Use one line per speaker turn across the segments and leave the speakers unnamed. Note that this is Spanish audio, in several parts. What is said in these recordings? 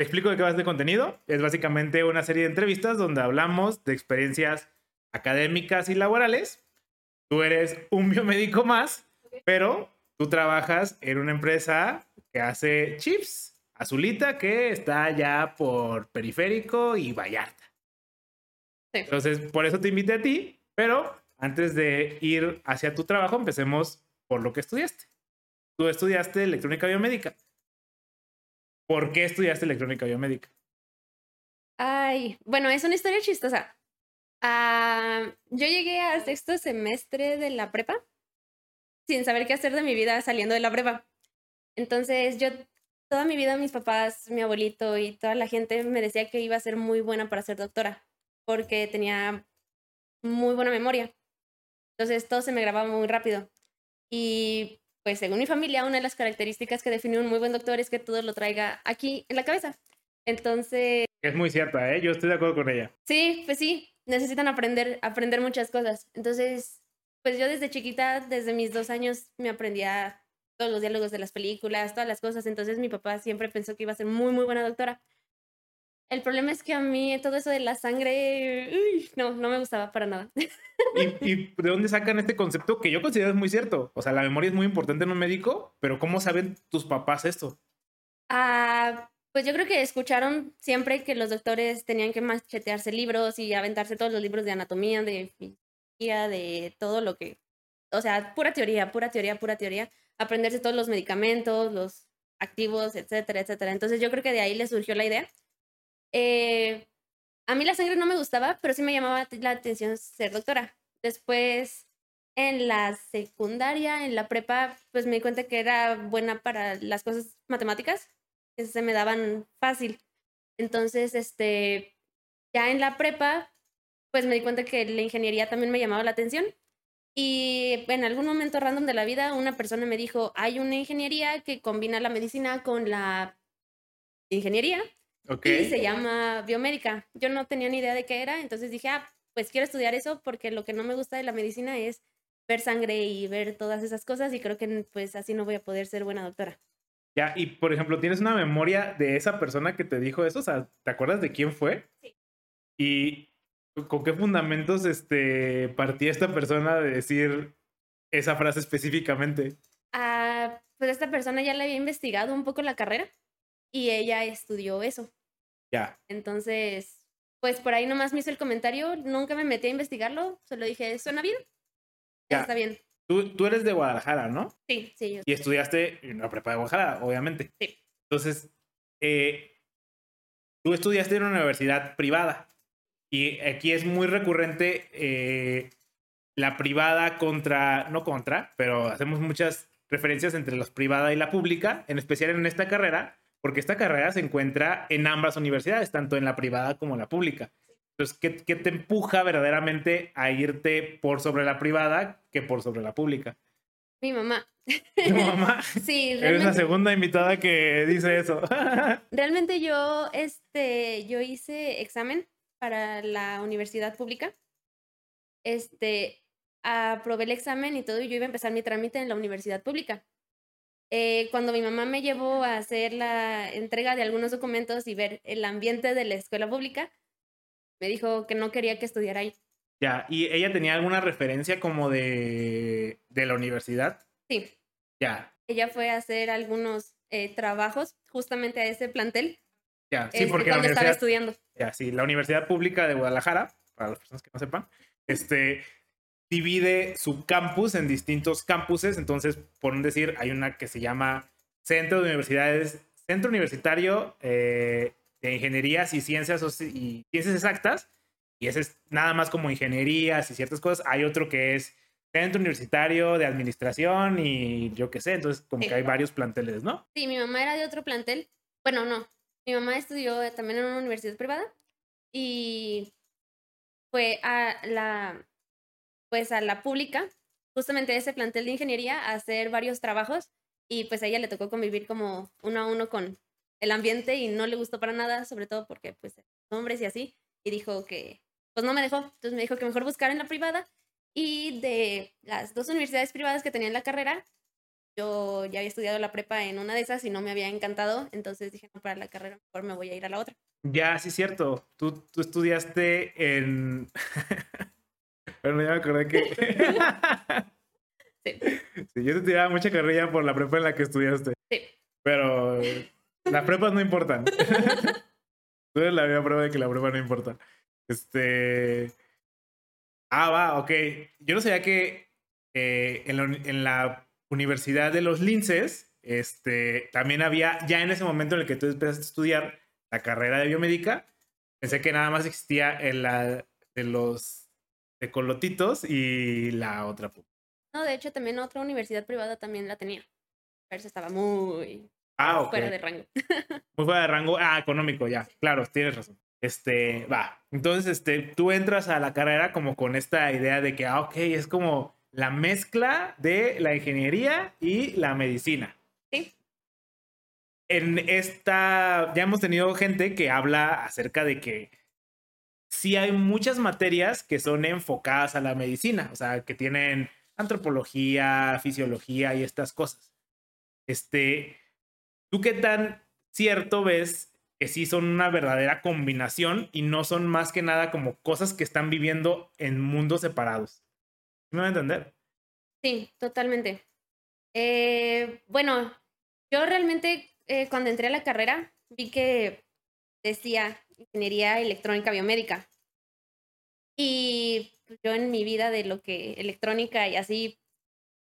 te explico de qué va este contenido. Es básicamente una serie de entrevistas donde hablamos de experiencias académicas y laborales. Tú eres un biomédico más, pero tú trabajas en una empresa que hace chips, Azulita, que está ya por Periférico y Vallarta. Entonces, por eso te invité a ti, pero antes de ir hacia tu trabajo, empecemos por lo que estudiaste. Tú estudiaste electrónica biomédica. ¿Por qué estudiaste electrónica biomédica?
Ay, bueno, es una historia chistosa. Ah, yo llegué al sexto semestre de la prepa sin saber qué hacer de mi vida saliendo de la prepa. Entonces yo, toda mi vida mis papás, mi abuelito y toda la gente me decía que iba a ser muy buena para ser doctora, porque tenía muy buena memoria. Entonces todo se me grababa muy rápido. Y pues según mi familia, una de las características que define un muy buen doctor es que todo lo traiga aquí en la cabeza. Entonces...
Es muy cierta, ¿eh? Yo estoy de acuerdo con ella.
Sí, pues sí, necesitan aprender, aprender muchas cosas. Entonces, pues yo desde chiquita, desde mis dos años, me aprendía todos los diálogos de las películas, todas las cosas. Entonces mi papá siempre pensó que iba a ser muy, muy buena doctora. El problema es que a mí todo eso de la sangre, no, no me gustaba para nada.
¿Y, ¿Y, de dónde sacan este concepto que yo considero es muy cierto? O sea, la memoria es muy importante en un médico, pero ¿cómo saben tus papás esto?
Ah, pues yo creo que escucharon siempre que los doctores tenían que machetearse libros y aventarse todos los libros de anatomía, de fisiología, de todo lo que, o sea, pura teoría, pura teoría, pura teoría, aprenderse todos los medicamentos, los activos, etcétera, etcétera. Entonces yo creo que de ahí les surgió la idea. Eh, a mí la sangre no me gustaba, pero sí me llamaba la atención ser doctora. Después, en la secundaria, en la prepa, pues me di cuenta que era buena para las cosas matemáticas se me daban fácil. Entonces, este, ya en la prepa, pues me di cuenta que la ingeniería también me llamaba la atención. Y en algún momento random de la vida, una persona me dijo, hay una ingeniería que combina la medicina con la ingeniería. Y se llama biomédica. Yo no tenía ni idea de qué era, entonces dije, ah, pues quiero estudiar eso porque lo que no me gusta de la medicina es ver sangre y ver todas esas cosas y creo que pues así no voy a poder ser buena doctora.
Ya, y por ejemplo, ¿tienes una memoria de esa persona que te dijo eso? O sea, ¿te acuerdas de quién fue? Sí. Y con qué fundamentos este, partía esta persona de decir esa frase específicamente.
Ah, pues esta persona ya le había investigado un poco la carrera y ella estudió eso.
Ya.
Entonces, pues por ahí nomás me hizo el comentario, nunca me metí a investigarlo, solo dije, ¿suena bien? Ya. Está bien.
Tú, eres de Guadalajara, ¿no?
Sí, sí.
y estudiaste en la prepa de Guadalajara, obviamente.
Sí.
Entonces, eh, tú estudiaste en una universidad privada. Y aquí es muy recurrente eh, la privada contra, no contra, pero hacemos muchas referencias entre la privada y la pública, en especial en esta carrera, porque esta carrera se encuentra en ambas universidades, tanto en la privada como en la pública. Entonces, ¿qué, te empuja verdaderamente a irte por sobre la privada que por sobre la pública?
Mi mamá.
¿Tu mamá?
sí,
realmente. Eres la segunda invitada que dice eso.
realmente yo, este, yo hice examen para la universidad pública. Este, aprobé el examen y todo, y yo iba a empezar mi trámite en la universidad pública. Eh, cuando mi mamá me llevó a hacer la entrega de algunos documentos y ver el ambiente de la escuela pública, me dijo que no quería que estudiara ahí.
Ya, ¿y ella tenía alguna referencia como de, de la universidad?
Sí.
Ya.
Ella fue a hacer algunos eh, trabajos justamente a ese plantel.
Ya, sí, porque
cuando estaba estudiando.
Ya, sí, la Universidad Pública de Guadalajara, para las personas que no sepan, este, divide su campus en distintos campuses. Entonces, por un decir, hay una que se llama Centro de Universidades, Centro Universitario eh, de ingenierías y ciencias y ciencias exactas, y ese es nada más como ingenierías y ciertas cosas. Hay otro que es centro universitario de administración y yo qué sé, entonces como que hay varios planteles, ¿no?
Sí, mi mamá era de otro plantel. Bueno, no, mi mamá estudió también en una universidad privada y fue a la, pues a la pública, justamente ese plantel de ingeniería, a hacer varios trabajos y pues a ella le tocó convivir como uno a uno con el ambiente y no le gustó para nada, sobre todo porque pues hombres y así, y dijo que pues no me dejó, entonces me dijo que mejor buscar en la privada y de las dos universidades privadas que tenía en la carrera, yo ya había estudiado la prepa en una de esas y no me había encantado, entonces dije, no, para la carrera mejor me voy a ir a la otra.
Ya, sí, cierto. Tú, tú estudiaste en... Bueno, ya me acordé que...
sí.
sí. Yo te tiraba mucha carrilla por la prepa en la que estudiaste.
Sí.
Pero las prepas no importan. Tú eres la misma prueba de que la prepa no importa. Este... Ah, va, ok. Yo no sabía que eh, en, la, en, la, Universidad de los Linces, este, también había, ya en ese momento en el que tú empezaste a estudiar la carrera de biomédica, pensé que nada más existía en la de los de Colotitos y la otra.
No, de hecho también otra universidad privada también la tenía. Pero estaba muy
ah, okay.
fuera de rango.
muy fuera de rango, ah, económico, ya, claro, tienes razón. Este, va. Entonces, este, tú entras a la carrera como con esta idea de que, ah, ok, es como la mezcla de la ingeniería y la medicina.
Sí.
En esta, ya hemos tenido gente que habla acerca de que sí hay muchas materias que son enfocadas a la medicina, o sea, que tienen antropología, fisiología y estas cosas. Este, ¿tú qué tan cierto ves que sí son una verdadera combinación y no son más que nada como cosas que están viviendo en mundos separados? ¿Me va a entender?
Sí, totalmente. Eh, bueno, yo realmente eh, cuando entré a la carrera vi que decía ingeniería electrónica biomédica. Y pues, yo en mi vida de lo que electrónica y así,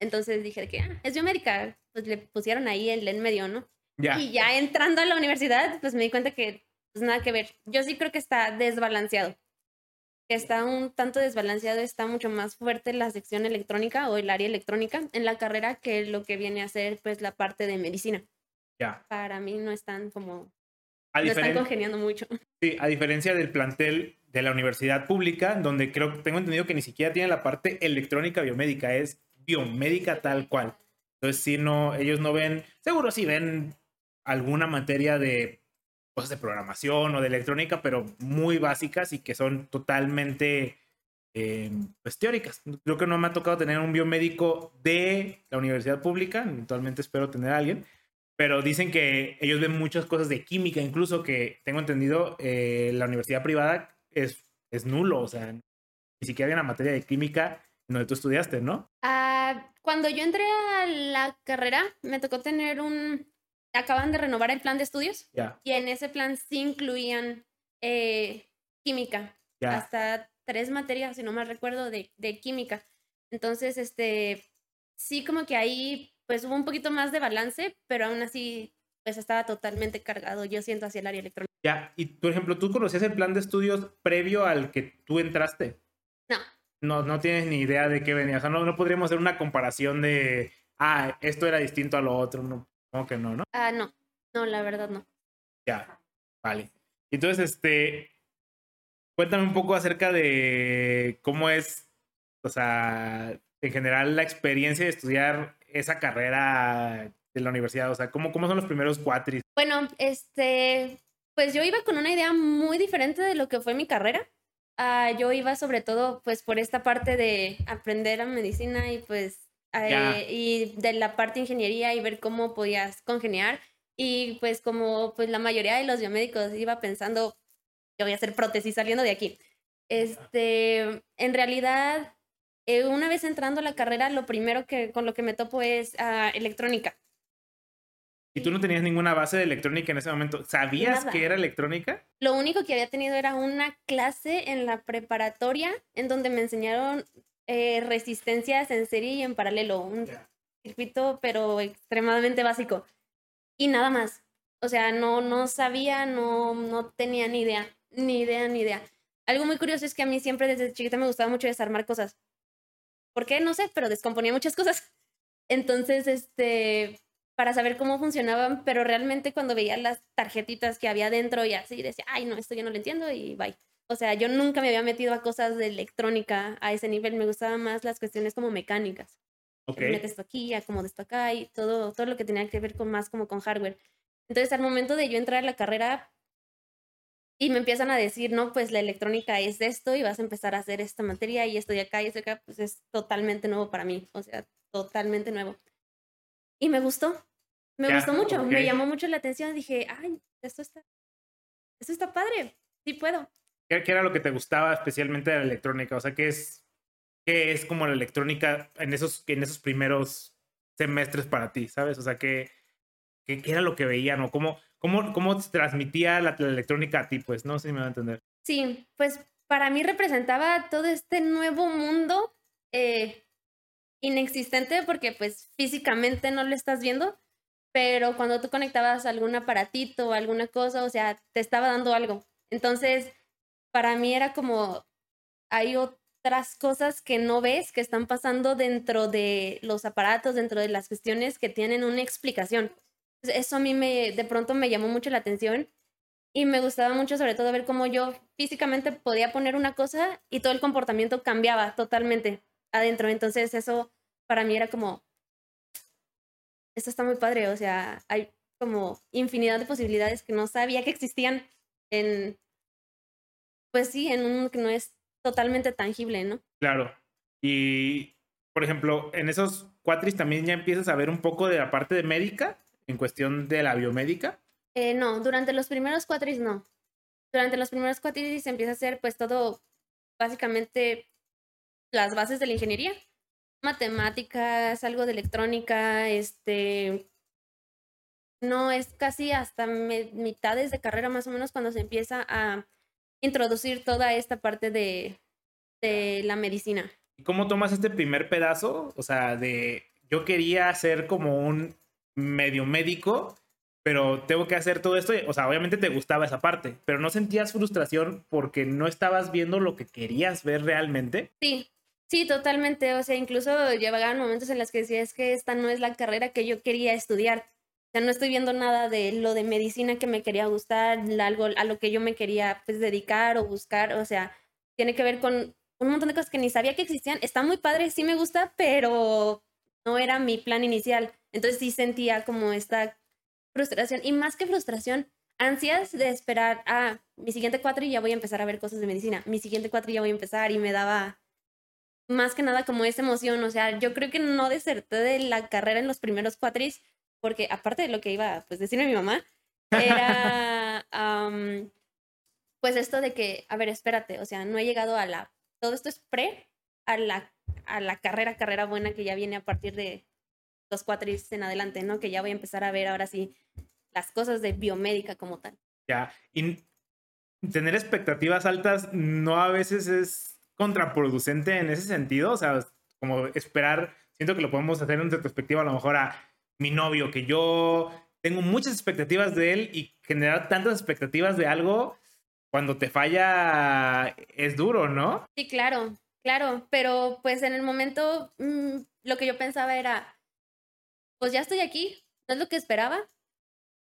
entonces dije que ah, es biomédica, pues le pusieron ahí el en medio, ¿no? Y ya entrando a la universidad, pues me di cuenta que pues nada que ver. Yo sí creo que está desbalanceado. Que está un tanto desbalanceado, está mucho más fuerte la sección electrónica o el área electrónica en la carrera que lo que viene a ser pues la parte de medicina.
Ya.
Para mí no están como
a
están congeniando mucho.
Sí, a diferencia del plantel de la universidad pública, donde creo que tengo entendido que ni siquiera tiene la parte electrónica biomédica, es biomédica tal cual. Entonces, si no, ellos no ven, seguro sí ven alguna materia de cosas de programación o de electrónica, pero muy básicas y que son totalmente eh, pues, teóricas. Creo que no me ha tocado tener un biomédico de la universidad pública, eventualmente espero tener a alguien, pero dicen que ellos ven muchas cosas de química, incluso que tengo entendido, eh, la universidad privada es, es nulo, o sea, ni siquiera hay una materia de química en donde tú estudiaste, ¿no?
Ah, cuando yo entré a la carrera, me tocó tener un... Acaban de renovar el plan de estudios y en ese plan sí incluían eh, química, hasta tres materias, si no me recuerdo, de, de química. Entonces, este, sí como que ahí pues hubo un poquito más de balance, pero aún así pues estaba totalmente cargado, yo siento, hacia el área electrónica.
Ya, y por ejemplo, ¿tú conocías el plan de estudios previo al que tú entraste?
No.
No, no tienes ni idea de qué venía. O sea, no, no podríamos hacer una comparación de, ah, esto era distinto a lo otro. No, como que no, ¿no?
Ah, no. No, la verdad no.
Ya, vale. Entonces, este, cuéntame un poco acerca de cómo es, o sea, en general la experiencia de estudiar esa carrera de la universidad? O sea, ¿cómo, cómo son los primeros cuatris?
Bueno, este, pues yo iba con una idea muy diferente de lo que fue mi carrera. Uh, yo iba sobre todo pues por esta parte de aprender a medicina y pues eh, y de la parte de ingeniería y ver cómo podías congeniar y pues como pues la mayoría de los biomédicos iba pensando yo voy a hacer prótesis saliendo de aquí. Este, en realidad eh, una vez entrando a la carrera, lo primero que con lo que me topo es uh, electrónica.
¿Y tú no tenías ninguna base de electrónica en ese momento? ¿Sabías que era electrónica?
Lo único que había tenido era una clase en la preparatoria en donde me enseñaron eh, resistencias en serie y en paralelo. Un circuito, pero extremadamente básico. Y nada más. O sea, no, no sabía, no, no tenía ni idea, ni idea, ni idea. Algo muy curioso es que a mí siempre desde chiquita me gustaba mucho desarmar cosas. ¿Por qué? No sé, pero descomponía muchas cosas. Entonces, este, para saber cómo funcionaban, pero realmente cuando veía las tarjetitas que había dentro y así, decía, ay, no, esto yo no lo entiendo y bye. O sea, yo nunca me había metido a cosas de electrónica a ese nivel, me gustaban más las cuestiones como mecánicas.
Ok.
Metes esto aquí, como esto acá y todo, todo lo que tenía que ver con más como con hardware. Entonces, al momento de yo entrar a la carrera, y me empiezan a decir, no, pues la electrónica es esto y vas a empezar a hacer esta materia y esto de acá y esto de acá, pues es totalmente nuevo para mí, o sea, totalmente nuevo. Y me gustó. Me
Ya,
gustó mucho. Me llamó mucho la atención. Dije, ay, esto está, esto está padre. Sí puedo.
¿Qué, qué era lo que te gustaba especialmente de la electrónica? O sea, ¿qué es, qué es como la electrónica en esos, en esos primeros semestres para ti, ¿sabes? O sea, ¿qué, qué, qué era lo que veían o cómo, cómo, cómo transmitía la, la electrónica a ti? Pues no sé si me va a entender.
Sí, pues para mí representaba todo este nuevo mundo eh, inexistente porque pues físicamente no lo estás viendo, pero cuando tú conectabas algún aparatito o alguna cosa, o sea, te estaba dando algo. Entonces, para mí era como, hay otras cosas que no ves que están pasando dentro de los aparatos, dentro de las cuestiones que tienen una explicación. Eso a mí me, de pronto me llamó mucho la atención y me gustaba mucho sobre todo ver cómo yo físicamente podía poner una cosa y todo el comportamiento cambiaba totalmente adentro. Entonces eso para mí era como, esto está muy padre, o sea, hay como infinidad de posibilidades que no sabía que existían en, pues sí, en un que no es totalmente tangible, ¿no?
Claro. Y, por ejemplo, en esos cuatris también ya empiezas a ver un poco de la parte de médica, en cuestión de la biomédica.
Eh, no, durante los primeros cuatris no. Durante los primeros cuatris se empieza a hacer pues todo, básicamente las bases de la ingeniería, matemáticas, algo de electrónica, este, no es casi hasta mitades de carrera más o menos cuando se empieza a introducir toda esta parte de, de la medicina.
¿Y cómo tomas este primer pedazo? O sea, de yo quería ser como un medio médico, pero tengo que hacer todo esto. O sea, obviamente te gustaba esa parte, pero no sentías frustración porque no estabas viendo lo que querías ver realmente.
Sí, sí, totalmente. O sea, incluso llegaban momentos en los que decía, es que esta no es la carrera que yo quería estudiar. O sea, no estoy viendo nada de lo de medicina que me quería gustar, algo a lo que yo me quería pues dedicar o buscar. O sea, tiene que ver con un montón de cosas que ni sabía que existían. Está muy padre, sí me gusta, pero no era mi plan inicial. Entonces sí sentía como esta frustración y más que frustración, ansias de esperar a mi siguiente cuatro y ya voy a empezar a ver cosas de medicina. Mi siguiente cuatro y ya voy a empezar y me daba más que nada como esa emoción. O sea, yo creo que no deserté de la carrera en los primeros cuatris porque aparte de lo que iba pues decirle a mi mamá, era am, pues esto de que, a ver, espérate, o sea, no he llegado a la, todo esto es pre a la, a la carrera, carrera buena que ya viene a partir de los cuatris en adelante, ¿no? Que ya voy a empezar a ver ahora sí las cosas de biomédica como tal.
Ya. Y tener expectativas altas no a veces es contraproducente en ese sentido. O sea, como esperar, siento que lo podemos hacer en retrospectiva a lo mejor a mi novio, que yo tengo muchas expectativas de él y generar tantas expectativas de algo cuando te falla es duro, ¿no?
Sí, claro, claro, pero pues en el momento mm, lo que yo pensaba era, pues ya estoy aquí, no es lo que esperaba,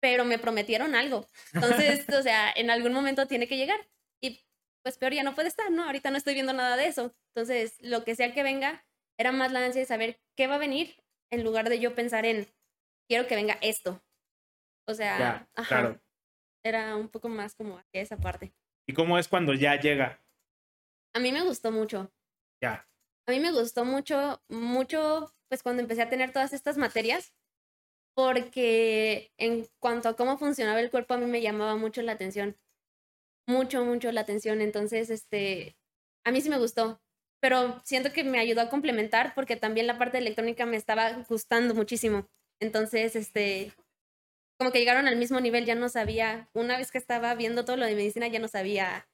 pero me prometieron algo. Entonces, o sea, en algún momento tiene que llegar. Y pues peor ya no puede estar, ¿no? Ahorita no estoy viendo nada de eso. Entonces, lo que sea que venga, era más la ansia de saber qué va a venir en lugar de yo pensar en, quiero que venga esto. O sea,
Ya,
ajá,
claro.
era un poco más como hacia esa parte.
¿Y cómo es cuando ya llega?
A mí me gustó mucho. A mí me gustó mucho, mucho, pues cuando empecé a tener todas estas materias, porque en cuanto a cómo funcionaba el cuerpo, a mí me llamaba mucho la atención. Mucho, mucho la atención. Entonces, este, a mí sí me gustó, pero siento que me ayudó a complementar porque también la parte electrónica me estaba gustando muchísimo. Entonces, este, como que llegaron al mismo nivel, ya no sabía, una vez que estaba viendo todo lo de medicina, ya no sabía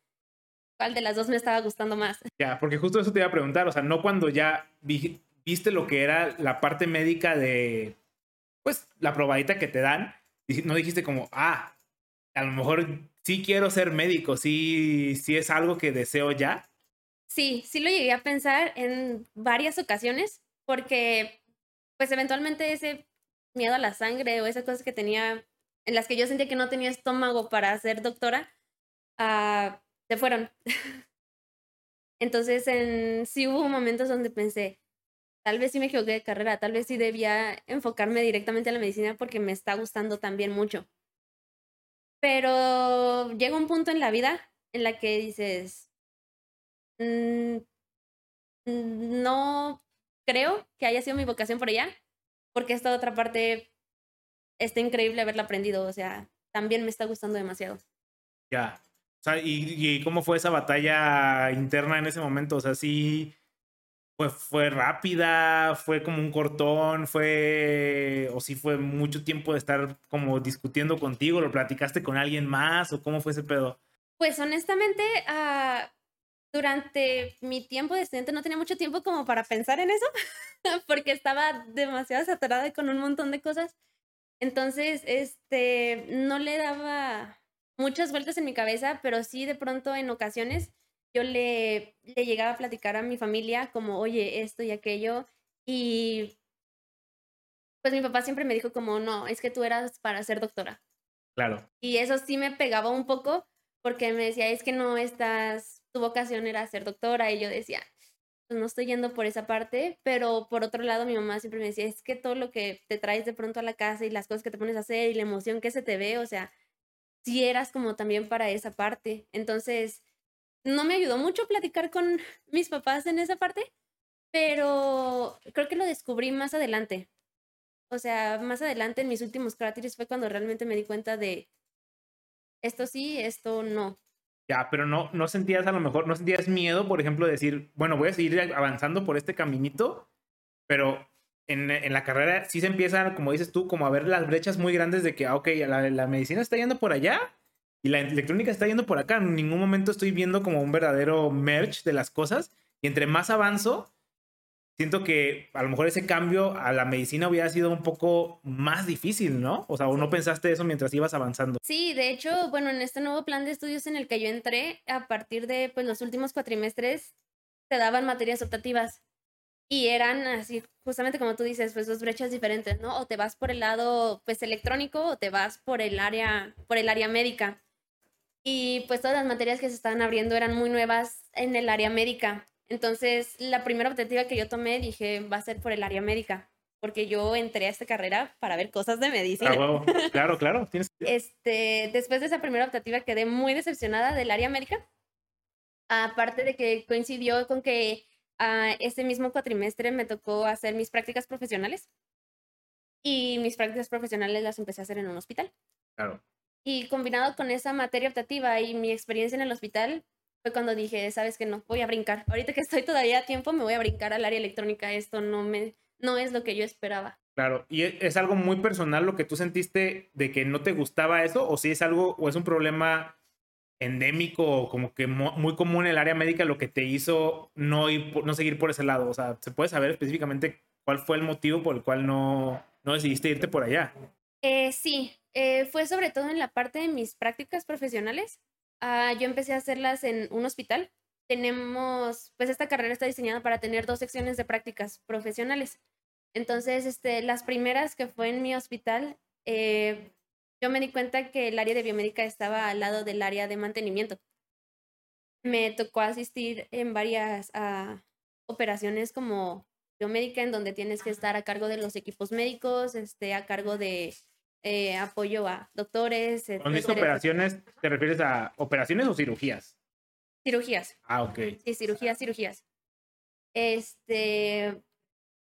cuál de las dos me estaba gustando más.
Ya, porque justo eso te iba a preguntar, o sea, no cuando ya vi- viste lo que era la parte médica de, pues, la probadita que te dan, no dijiste como, ah, a lo mejor sí quiero ser médico, sí, sí es algo que deseo ya.
Sí, sí lo llegué a pensar en varias ocasiones, porque pues eventualmente ese miedo a la sangre o esas cosas que tenía, en las que yo sentía que no tenía estómago para ser doctora, ah, se fueron. Entonces, en, sí hubo momentos donde pensé, tal vez sí me equivoqué de carrera, tal vez sí debía enfocarme directamente a la medicina porque me está gustando también mucho. Pero llega un punto en la vida en la que dices, "Mm, no creo que haya sido mi vocación por allá, porque esta otra parte está increíble haberla aprendido, o sea, también me está gustando demasiado.
Ya. Sea, ¿y, ¿y, cómo fue esa batalla interna en ese momento? O sea, sí fue, fue rápida, fue como un cortón, fue, o sí fue mucho tiempo de estar como discutiendo contigo, lo platicaste con alguien más, o cómo fue ese pedo.
Pues honestamente, uh, durante mi tiempo de estudiante no tenía mucho tiempo como para pensar en eso, porque estaba demasiado saturada con un montón de cosas. Entonces, este, no le daba muchas vueltas en mi cabeza, pero sí de pronto en ocasiones yo le, le llegaba a platicar a mi familia como, oye, esto y aquello, y pues mi papá siempre me dijo como, no, es que tú eras para ser doctora.
Claro.
Y eso sí me pegaba un poco porque me decía, es que no estás, tu vocación era ser doctora, y yo decía, pues no estoy yendo por esa parte, pero por otro lado mi mamá siempre me decía, es que todo lo que te traes de pronto a la casa y las cosas que te pones a hacer y la emoción que se te ve, o sea, si eras como también para esa parte. Entonces, no me ayudó mucho platicar con mis papás en esa parte, pero creo que lo descubrí más adelante. O sea, más adelante en mis últimos cráteres fue cuando realmente me di cuenta de esto sí, esto no.
Ya, pero no, no sentías a lo mejor, no sentías miedo, por ejemplo, de decir, bueno, voy a seguir avanzando por este caminito, pero en, en, la carrera sí se empiezan, como dices tú, como a ver las brechas muy grandes de que, ah, ok, la, la medicina está yendo por allá, y la electrónica está yendo por acá. En ningún momento estoy viendo como un verdadero merge de las cosas. Y entre más avanzo, siento que a lo mejor ese cambio a la medicina hubiera sido un poco más difícil, ¿no? O sea, ¿o no pensaste eso mientras ibas avanzando?
Sí, de hecho, bueno, en este nuevo plan de estudios en el que yo entré, a partir de pues, los últimos cuatrimestres, te daban materias optativas. Y eran así, justamente como tú dices, pues dos brechas diferentes, ¿no? O te vas por el lado pues electrónico o te vas por el área, por el área médica y pues todas las materias que se estaban abriendo eran muy nuevas en el área médica. Entonces, la primera optativa que yo tomé dije, va a ser por el área médica, porque yo entré a esta carrera para ver cosas de medicina.
Ah, claro, claro. Tienes...
Este, después de esa primera optativa quedé muy decepcionada del área médica, aparte de que coincidió con que uh, ese mismo cuatrimestre me tocó hacer mis prácticas profesionales y mis prácticas profesionales las empecé a hacer en un hospital.
Claro.
Y combinado con esa materia optativa y mi experiencia en el hospital, fue cuando dije, sabes que no, voy a brincar. Ahorita que estoy todavía a tiempo, me voy a brincar al área electrónica. Esto no, me, no es lo que yo esperaba.
Claro, y e, es algo muy personal lo que tú sentiste de que no te gustaba eso, o si es algo, o es un problema endémico o como que muy común en el área médica lo que te hizo no, ir, no seguir por ese lado. O sea, ¿se puede saber específicamente cuál fue el motivo por el cual no, no decidiste irte por allá?
Eh, sí, eh, fue sobre todo en la parte de mis prácticas profesionales. Ah, yo empecé a hacerlas en un hospital. Tenemos, pues esta carrera está diseñada para tener dos secciones de prácticas profesionales. Entonces, este, las primeras que fue en mi hospital, eh, yo me di cuenta que el área de biomédica estaba al lado del área de mantenimiento. Me tocó asistir en varias uh, operaciones como biomédica, en donde tienes que estar a cargo de los equipos médicos, este, a cargo de eh, apoyo a doctores.
Cuando dices operaciones, ¿te refieres a operaciones o cirugías?
Cirugías.
Ah, ok.
Sí, cirugías, cirugías. Este,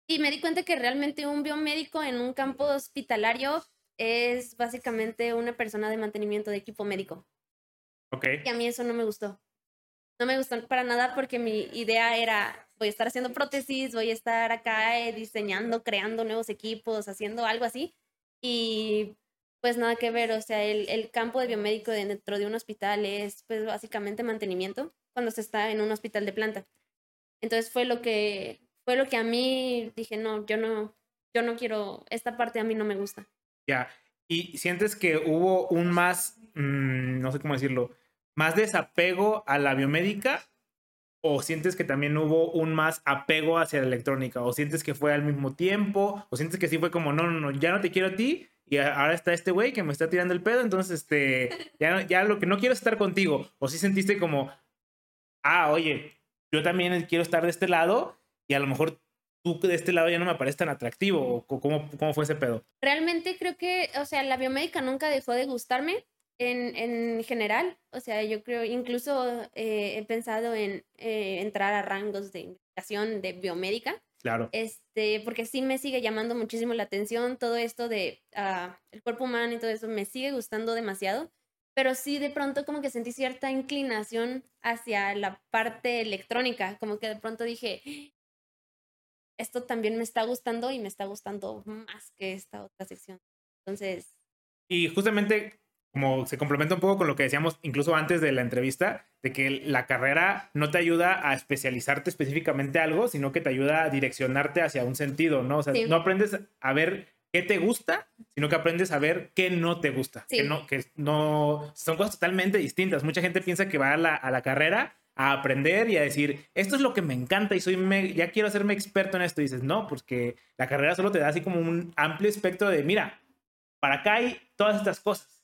y me di cuenta que realmente un biomédico en un campo hospitalario es básicamente una persona de mantenimiento de equipo médico.
Ok.
Y a mí eso no me gustó. No me gustó para nada porque mi idea era, voy a estar haciendo prótesis, voy a estar acá eh, diseñando, creando nuevos equipos, haciendo algo así y pues nada que ver, o sea, el, el, campo de biomédico dentro de un hospital es pues básicamente mantenimiento cuando se está en un hospital de planta. Entonces fue lo que fue lo que a mí dije, no, yo no yo no quiero esta parte a mí no me gusta.
Ya. ¿Y sientes que hubo un más mmm, no sé cómo decirlo, más desapego a la biomédica o sientes que también hubo un más apego hacia la electrónica, o sientes que fue al mismo tiempo, o sientes que sí fue como, no, no, no, ya no te quiero a ti, y ahora está este güey que me está tirando el pedo, entonces, este, ya, ya lo que no quiero es estar contigo, o sí sentiste como, ah, oye, yo también quiero estar de este lado, y a lo mejor tú de este lado ya no me parece tan atractivo, o cómo, cómo fue ese pedo.
Realmente creo que, o sea, la biomédica nunca dejó de gustarme, en, en, general, o sea, yo creo, incluso eh, he pensado en eh, entrar a rangos de investigación de biomédica.
Claro.
Este, porque sí me sigue llamando muchísimo la atención todo esto de ah, el cuerpo humano y todo eso, me sigue gustando demasiado, pero sí de pronto como que sentí cierta inclinación hacia la parte electrónica, como que de pronto dije, esto también me está gustando y me está gustando más que esta otra sección. Entonces...
Y justamente como se complementa un poco con lo que decíamos incluso antes de la entrevista, de que la carrera no te ayuda a especializarte específicamente algo, sino que te ayuda a direccionarte hacia un sentido, ¿no? O sea, no aprendes a ver qué te gusta, sino que aprendes a ver qué no te gusta. Que no, que no, son cosas totalmente distintas. Mucha gente piensa que va a la, a la carrera a aprender y a decir, esto es lo que me encanta y soy ya quiero hacerme experto en esto. Y dices, no, porque la carrera solo te da así como un amplio espectro de, mira, para acá hay todas estas cosas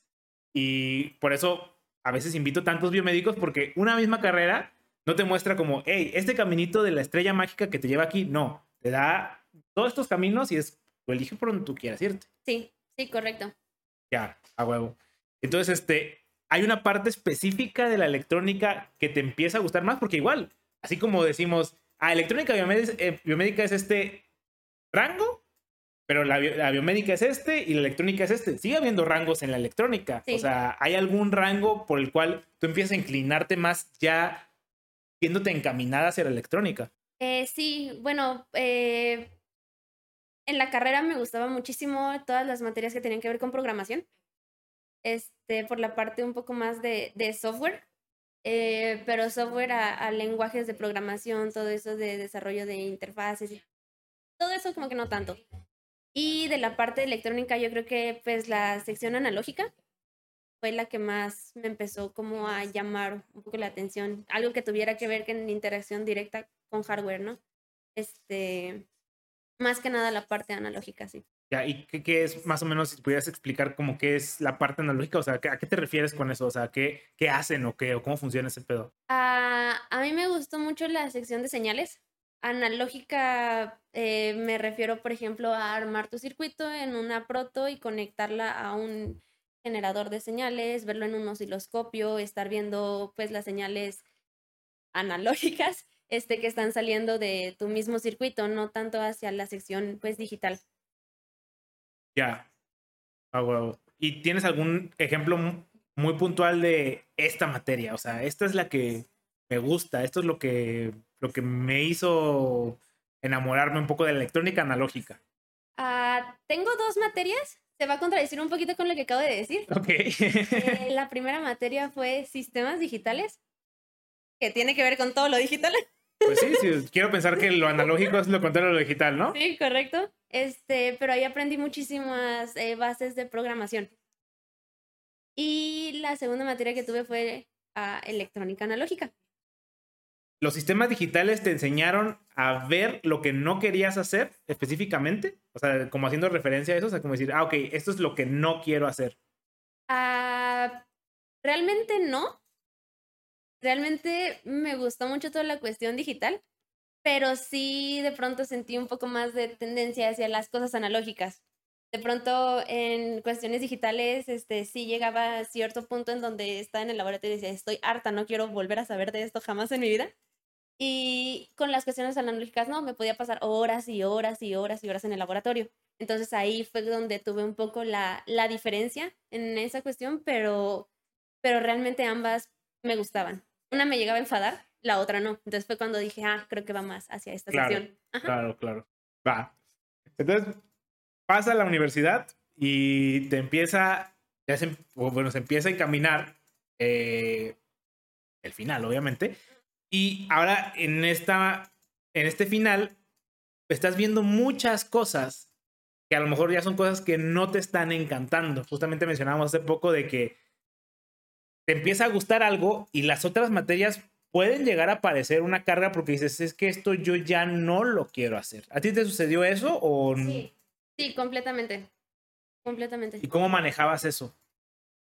y por eso a veces invito tantos biomédicos porque una misma carrera no te muestra como, hey, este caminito de la estrella mágica que te lleva aquí, no, te da todos estos caminos y es, tú elige por donde tú quieras irte.
Sí, sí, correcto.
Ya, a huevo. Entonces, este, hay una parte específica de la electrónica que te empieza a gustar más porque igual, así como decimos, ah, electrónica eh, biomédica es este rango, pero la, biomédica es este y la electrónica es este. Sigue habiendo rangos en la electrónica. O sea, ¿hay algún rango por el cual tú empiezas a inclinarte más ya viéndote encaminada hacia la electrónica?
Eh, sí, bueno, eh, en la carrera me gustaba muchísimo todas las materias que tenían que ver con programación. Este, por la parte un poco más de, software. Eh, pero software a, a, lenguajes de programación, todo eso de desarrollo de interfaces, todo eso como que no tanto. Y de la parte electrónica, yo creo que pues la sección analógica fue la que más me empezó como a llamar un poco la atención. Algo que tuviera que ver con interacción directa con hardware, ¿no? Este, más que nada la parte analógica, sí.
Ya, ¿y qué, es más o menos, si pudieras explicar como qué es la parte analógica? O sea, ¿a qué te refieres con eso? O sea, ¿qué, qué hacen o qué? ¿O cómo funciona ese pedo?
Ah, a mí me gustó mucho la sección de señales analógica eh, me refiero, por ejemplo, a armar tu circuito en una proto y conectarla a un generador de señales, verlo en un osciloscopio, estar viendo pues las señales analógicas este, que están saliendo de tu mismo circuito, no tanto hacia la sección pues digital.
Ya. Ah, ¿Y tienes algún ejemplo muy puntual de esta materia? O sea, esta es la que me gusta, esto es lo que lo que me hizo enamorarme un poco de la electrónica analógica?
Ah, tengo dos materias. Se va a contradecir un poquito con lo que acabo de decir.
Ok.
Eh, la primera materia fue sistemas digitales, que tiene que ver con todo lo digital.
Pues sí, sí, quiero pensar que lo analógico es lo contrario a lo digital, ¿no?
Sí, correcto. Este, pero ahí aprendí muchísimas eh, bases de programación. Y la segunda materia que tuve fue ah, electrónica analógica
los sistemas digitales te enseñaron a ver lo que no querías hacer específicamente? O sea, como haciendo referencia a eso, o sea, como decir, ah, ok, esto es lo que no quiero hacer.
Ah, realmente no. Realmente me gustó mucho toda la cuestión digital, pero sí de pronto sentí un poco más de tendencia hacia las cosas analógicas. De pronto en cuestiones digitales, este, sí llegaba a cierto punto en donde estaba en el laboratorio y decía, estoy harta, no quiero volver a saber de esto jamás en mi vida. Y con las cuestiones analógicas, no, me podía pasar horas y horas y horas y horas en el laboratorio. Entonces ahí fue donde tuve un poco la, la diferencia en esa cuestión, pero, pero realmente ambas me gustaban. Una me llegaba a enfadar, la otra no. Entonces fue cuando dije, ah, creo que va más hacia esta
claro, sección. Claro, claro. Va. Entonces, pasa a la universidad y te empieza, ya se, bueno, se empieza a encaminar eh, el final, obviamente, y ahora en, esta, en este final estás viendo muchas cosas que a lo mejor ya son cosas que no te están encantando. Justamente mencionábamos hace poco de que te empieza a gustar algo y las otras materias pueden llegar a parecer una carga porque dices, es que esto yo ya no lo quiero hacer. ¿A ti te sucedió eso o
Sí, sí, completamente. Completamente.
¿Y cómo manejabas eso?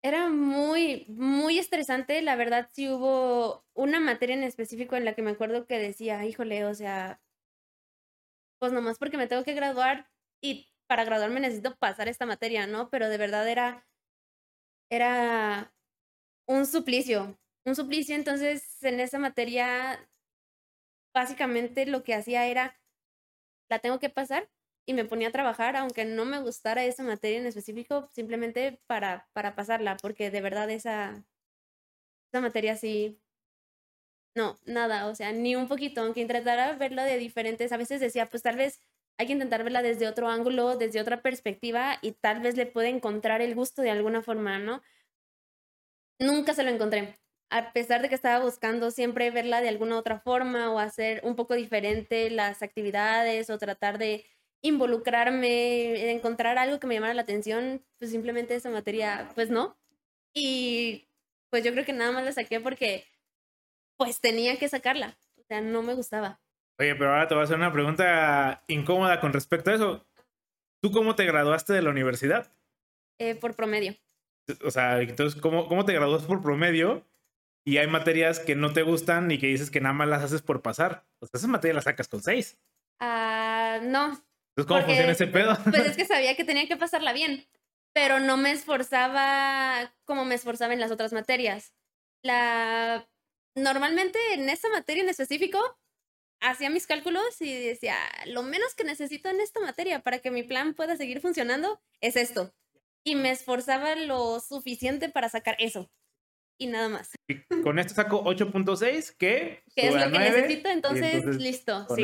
Era muy, muy estresante. La verdad, sí hubo una materia en específico en la que me acuerdo que decía, híjole, o sea, pues nomás porque me tengo que graduar y para graduarme necesito pasar esta materia, ¿no? Pero de verdad era, era un suplicio, un suplicio. Entonces, en esa materia, básicamente lo que hacía era la tengo que pasar y me ponía a trabajar, aunque no me gustara esa materia en específico, simplemente para, para pasarla, porque de verdad esa, esa materia sí, no, nada, o sea, ni un poquito, aunque intentara verla de diferentes, a veces decía, pues tal vez hay que intentar verla desde otro ángulo, desde otra perspectiva y tal vez le pueda encontrar el gusto de alguna forma, ¿no? Nunca se lo encontré. A pesar de que estaba buscando siempre verla de alguna otra forma o hacer un poco diferente las actividades o tratar de involucrarme, encontrar algo que me llamara la atención, pues simplemente esa materia, pues no. Y pues yo creo que nada más la saqué porque pues tenía que sacarla. O sea, no me gustaba.
Oye, pero ahora te voy a hacer una pregunta incómoda con respecto a eso. ¿Tú cómo te graduaste de la universidad?
Eh, por promedio.
O sea, entonces, ¿cómo, ¿cómo te graduaste por promedio? Y hay materias que no te gustan y que dices que nada más las haces por pasar. O sea, esas materias las sacas con seis.
Ah, no,
entonces, ¿cómo funciona ese pedo?
Pues es que sabía que tenía que pasarla bien, pero no me esforzaba como me esforzaba en las otras materias. La normalmente en esa materia en específico hacía mis cálculos y decía, lo menos que necesito en esta materia para que mi plan pueda seguir funcionando es esto. Y me esforzaba lo suficiente para sacar eso. Y nada más.
Y con esto saco 8.6,
que... Que es lo que necesito, entonces, listo. sí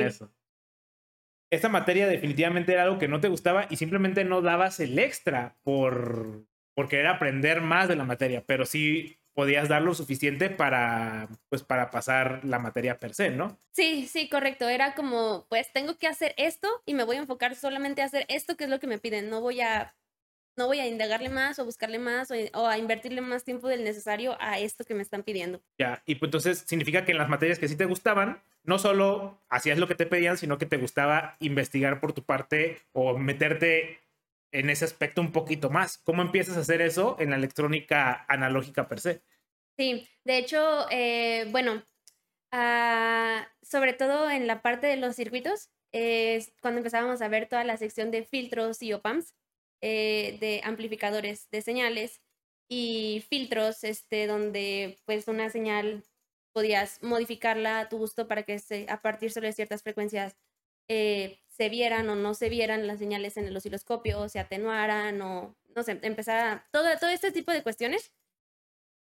esta materia definitivamente era algo que no te gustaba y simplemente no dabas el extra por, por querer aprender más de la materia, pero sí podías dar lo suficiente para, pues, para pasar la materia per se, ¿no?
Sí, sí, correcto. Era como, pues tengo que hacer esto y me voy a enfocar solamente a hacer esto que es lo que me piden. No voy a, no voy a indagarle más o buscarle más o, o a invertirle más tiempo del necesario a esto que me están pidiendo.
Ya, y pues entonces significa que en las materias que sí te gustaban, no solo hacías lo que te pedían, sino que te gustaba investigar por tu parte o meterte en ese aspecto un poquito más. ¿Cómo empiezas a hacer eso en la electrónica analógica per se?
Sí, de hecho, eh, bueno, ah, sobre todo en la parte de los circuitos, es cuando empezábamos a ver toda la sección de filtros y opamps, eh, de amplificadores de señales y filtros, este, donde pues una señal podías modificarla a tu gusto para que se, a partir solo de ciertas frecuencias eh, se vieran o no se vieran las señales en el osciloscopio, o se atenuaran o, no sé, empezar todo, todo este tipo de cuestiones.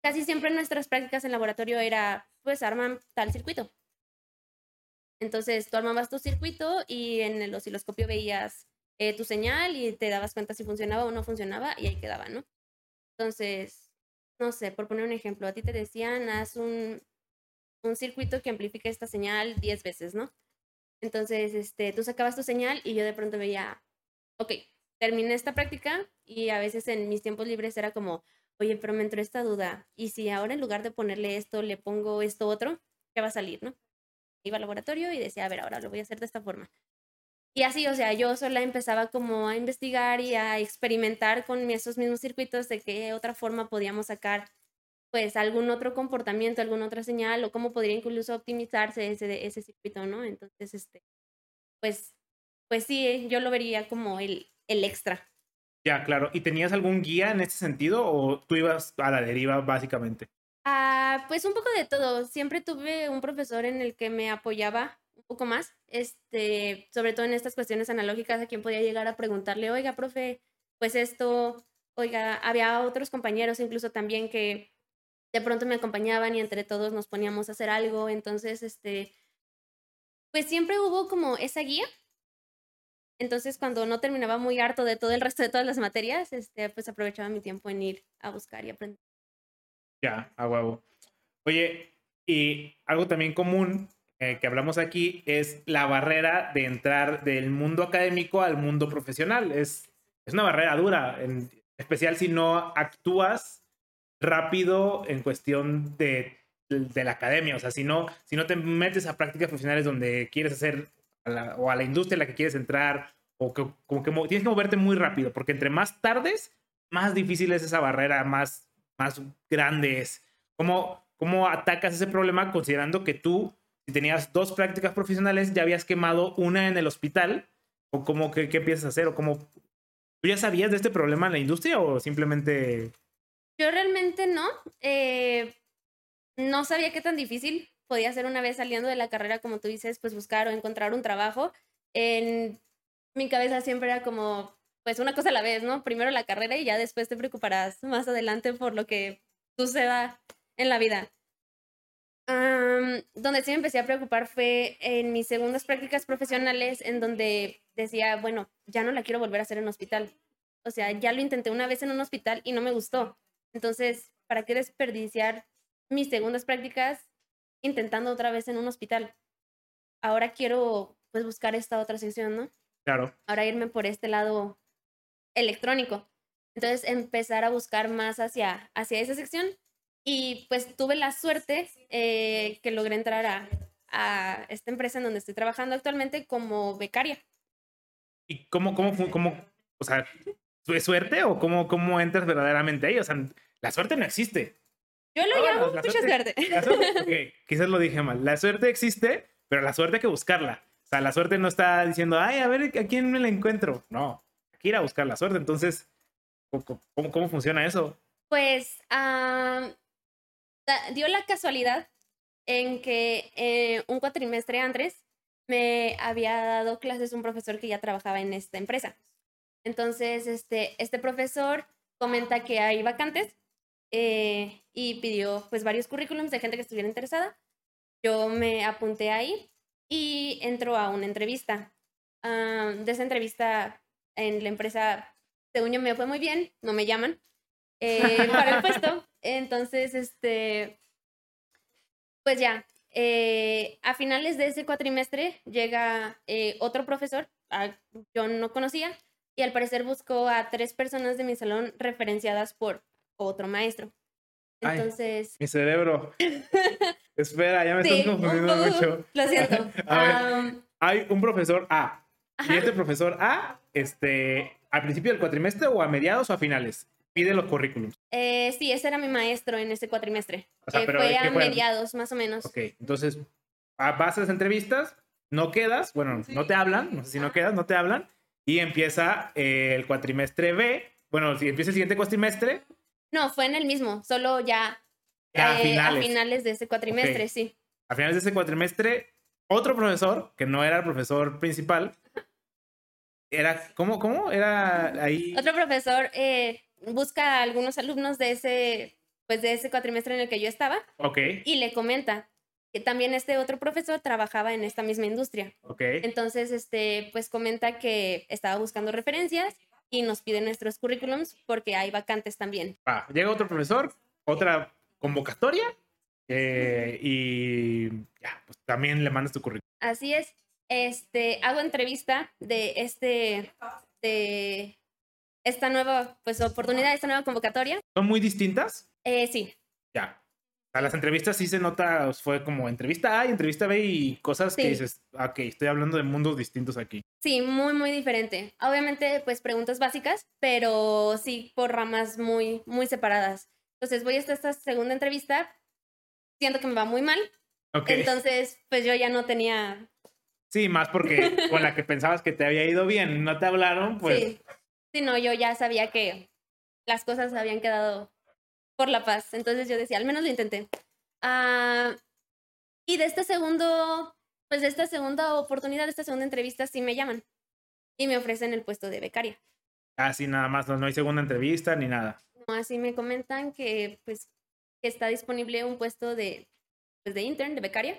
Casi siempre nuestras prácticas en laboratorio era, pues, arman tal circuito. Entonces, tú armabas tu circuito y en el osciloscopio veías eh, tu señal y te dabas cuenta si funcionaba o no funcionaba y ahí quedaba, ¿no? Entonces, no sé, por poner un ejemplo, a ti te decían, haz un, un circuito que amplifique esta señal 10 veces, ¿no? Entonces, este, tú sacabas tu señal y yo de pronto veía, ok, terminé esta práctica y a veces en mis tiempos libres era como, oye, pero me entró esta duda, y si ahora en lugar de ponerle esto, le pongo esto otro, ¿qué va a salir, no? Iba al laboratorio y decía, a ver, ahora lo voy a hacer de esta forma. Y así, o sea, yo sola empezaba como a investigar y a experimentar con esos mismos circuitos de qué otra forma podíamos sacar pues algún otro comportamiento, alguna otra señal o cómo podría incluso optimizarse ese, ese circuito, ¿no? Entonces, este, pues, pues sí, yo lo vería como el, el extra.
Ya, claro. ¿Y tenías algún guía en ese sentido o tú ibas a la deriva básicamente?
Ah, pues un poco de todo. Siempre tuve un profesor en el que me apoyaba poco más, este, sobre todo en estas cuestiones analógicas, a quien podía llegar a preguntarle, oiga, profe, pues esto, oiga, había otros compañeros incluso también que de pronto me acompañaban y entre todos nos poníamos a hacer algo. Entonces, este, pues siempre hubo como esa guía. Entonces, cuando no terminaba muy harto de todo el resto de todas las materias, este, pues aprovechaba mi tiempo en ir a buscar y aprender.
Ya, a. Oye, y algo también común eh, que hablamos aquí es la barrera de entrar del mundo académico al mundo profesional. Es, es una barrera dura, en especial si no actúas rápido en cuestión de, de, la academia. O sea, si no, si no te metes a prácticas profesionales donde quieres hacer o a la industria en la que quieres entrar, o que, como que tienes que moverte muy rápido, porque entre más tardes, más difícil es esa barrera, más, más grande es. ¿Cómo, ¿Cómo atacas ese problema considerando que tú, si tenías dos prácticas profesionales, ya habías quemado una en el hospital? ¿O cómo, qué, qué a hacer? ¿O cómo, ¿Tú ya sabías de este problema en la industria o simplemente
yo realmente no. Eh, no sabía qué tan difícil podía ser una vez saliendo de la carrera, como tú dices, pues buscar o encontrar un trabajo. en mi cabeza siempre era como, pues una cosa a la vez, ¿no? Primero la carrera y ya después te preocuparás más adelante por lo que suceda en la vida. Donde sí me empecé a preocupar fue en mis segundas prácticas profesionales, en donde decía, bueno, ya no la quiero volver a hacer en un hospital. O sea, ya lo intenté una vez en un hospital y no me gustó. Entonces, ¿para qué desperdiciar mis segundas prácticas intentando otra vez en un hospital? Ahora quiero, pues, buscar esta otra sección, ¿no?
Claro.
Ahora irme por este lado electrónico. Entonces, empezar a buscar más hacia, hacia esa sección. Y pues tuve la suerte eh, que logré entrar a, a esta empresa en donde estoy trabajando actualmente como becaria.
¿Y cómo, cómo, cómo, o sea, ¿es suerte o cómo, cómo entras verdaderamente ahí? O sea, la suerte no existe.
Yo lo llamo mucha suerte.
quizás lo dije mal. La suerte existe, pero la suerte hay que buscarla. O sea, la suerte no está diciendo, ay, a ver a quién me la encuentro. No, hay que ir a buscar la suerte. Entonces, ¿cómo, cómo funciona eso?
Pues dio la casualidad en que eh, un cuatrimestre antes me había dado clases un profesor que ya trabajaba en esta empresa. Entonces, este, este profesor comenta que hay vacantes eh, y pidió pues varios currículums de gente que estuviera interesada. Yo me apunté ahí y entro a una entrevista. Ah, de esa entrevista en la empresa, según yo me fue muy bien, no me llaman eh, para el puesto. Entonces, este, pues ya, eh, a finales de ese cuatrimestre llega otro profesor, ah, yo no conocía, y al parecer buscó a tres personas de mi salón referenciadas por otro maestro. Entonces.
mi cerebro. Espera, ya me estás confundiendo mucho.
Lo siento.
hay un profesor A. Y este profesor A, este, al principio del cuatrimestre o a mediados o a finales, pide los currículums.
Eh, sí, ese era mi maestro en ese cuatrimestre. O sea, pero fue a mediados, más o menos.
Ok, entonces vas a las entrevistas, no quedas, bueno, no te hablan, no sé si no quedas, no te hablan, y empieza el cuatrimestre B. Bueno, si empieza el siguiente cuatrimestre,
no, fue en el mismo, solo ya, a, eh, finales. de ese cuatrimestre, sí.
A finales de ese cuatrimestre, otro profesor, que no era el profesor principal, era, ¿cómo, cómo? Era ahí...
Otro profesor eh, busca a algunos alumnos de ese, pues de ese cuatrimestre en el que yo estaba.
Ok.
Y le comenta que también este otro profesor trabajaba en esta misma industria.
Ok.
Entonces, este, pues comenta que estaba buscando referencias y nos piden nuestros currículums porque hay vacantes también.
Ah, llega otro profesor, otra convocatoria eh, y ya, pues también le mandas tu currículum.
Así es. Este, hago entrevista de este, de esta nueva, pues, oportunidad, esta nueva convocatoria.
¿Son muy distintas?
Eh, sí.
Ya a las entrevistas sí se nota, fue como entrevista A y entrevista B y cosas que dices, ok, estoy hablando de mundos distintos aquí.
Sí, muy, muy diferente. Obviamente, pues preguntas básicas, pero sí por ramas muy, muy separadas. Entonces voy hasta esta segunda entrevista, siento que me va muy mal. Okay. Entonces, pues yo ya no tenía...
Sí, más porque con la que pensabas que te había ido bien, no te hablaron, pues...
Sí. Sí, no, yo ya sabía que las cosas habían quedado por la paz. Entonces yo decía, al menos lo intenté. Ah, y de este segundo, pues de esta segunda oportunidad, de esta segunda entrevista, sí me llaman y me ofrecen el puesto de becaria.
Así nada más, no, hay segunda entrevista ni nada.
No, así me comentan que pues que está disponible un puesto de, pues, de intern, de becaria,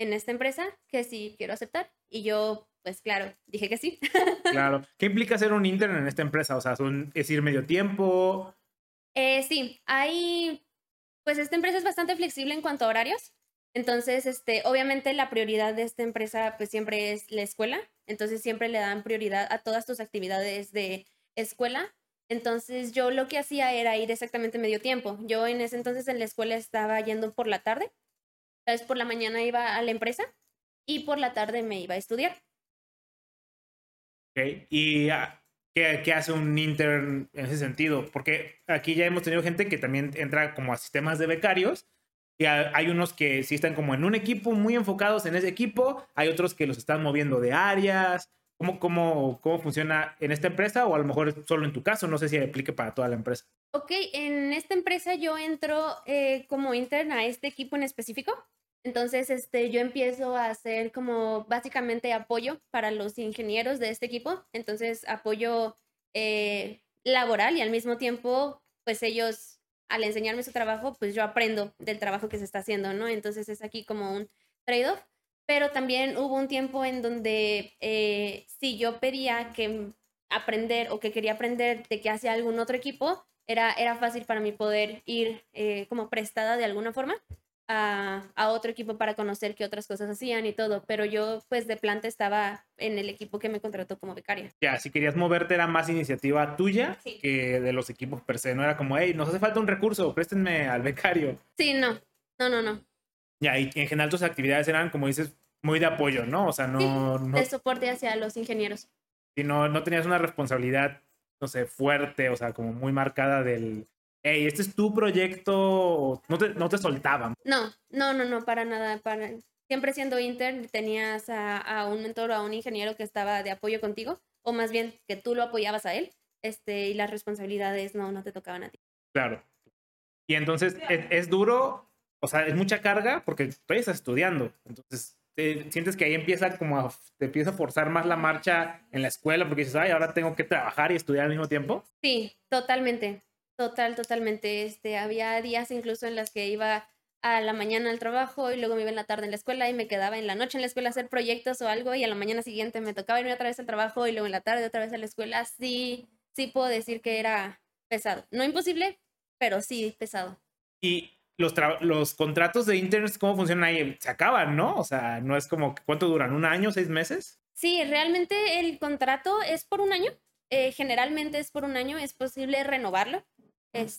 en esta empresa, que sí quiero aceptar. Y yo, pues claro, dije que sí.
claro. ¿Qué implica ser un intern en esta empresa? O sea, ¿es ir medio tiempo?
Eh, sí, hay, pues esta empresa es bastante flexible en cuanto a horarios. Entonces, este, obviamente la prioridad de esta empresa pues siempre es la escuela. Entonces siempre le dan prioridad a todas tus actividades de escuela. Entonces yo lo que hacía era ir exactamente medio tiempo. Yo en ese entonces en la escuela estaba yendo por la tarde. Entonces por la mañana iba a la empresa y por la tarde me iba a estudiar.
Ok, y ah, ¿Qué, hace un intern en ese sentido? Porque aquí ya hemos tenido gente que también entra como a sistemas de becarios y hay unos que sí están como en un equipo muy enfocados en ese equipo, hay otros que los están moviendo de áreas. ¿Cómo, cómo, cómo funciona en esta empresa o a lo mejor solo en tu caso? No sé si aplique para toda la empresa.
Ok, en esta empresa yo entro eh, como intern a este equipo en específico. Entonces, este, yo empiezo a hacer como básicamente apoyo para los ingenieros de este equipo. Entonces, apoyo eh, laboral y al mismo tiempo, pues ellos, al enseñarme su trabajo, pues yo aprendo del trabajo que se está haciendo, ¿no? Entonces es aquí como un trade-off. Pero también hubo un tiempo en donde eh, si yo pedía que aprender o que quería aprender de qué hacía algún otro equipo, era, era fácil para mí poder ir eh, como prestada de alguna forma a, a, otro equipo para conocer qué otras cosas hacían y todo, pero yo pues de planta estaba en el equipo que me contrató como becaria.
Ya, si querías moverte era más iniciativa tuya
Sí.
que de los equipos per se, no era como, hey, nos hace falta un recurso, préstenme al becario.
Sí, no, no, no, no.
Ya, y en general tus actividades eran, como dices, muy de apoyo, ¿no? O sea, no, no,
De soporte hacia los ingenieros.
si no, no tenías una responsabilidad, no sé, fuerte, o sea, como muy marcada del, hey, este es tu proyecto, no te, no te soltaban.
No, no, no, no, para nada. Para... Siempre siendo intern tenías a, a un mentor o a un ingeniero que estaba de apoyo contigo, o más bien que tú lo apoyabas a él, este, y las responsabilidades no, no te tocaban a ti.
Claro. Y entonces es, es duro, o sea, es mucha carga porque todavía estás estudiando. Entonces, te- sientes que ahí empieza como a, te empieza a forzar más la marcha en la escuela porque dices, ay, ahora tengo que trabajar y estudiar al mismo tiempo.
Sí, totalmente. Total, totalmente. Este, había días incluso en las que iba a la mañana al trabajo y luego me iba en la tarde en la escuela y me quedaba en la noche en la escuela a hacer proyectos o algo y a la mañana siguiente me tocaba irme otra vez al trabajo y luego en la tarde otra vez a la escuela. Sí, sí puedo decir que era pesado. No imposible, pero sí pesado.
Y los, tra- los contratos de interns, ¿cómo funcionan ahí? Se acaban, ¿no? O sea, no es como, ¿cuánto duran? ¿Un año, seis meses?
Sí, realmente el contrato es por un año. Eh, generalmente es por un año. Es posible renovarlo.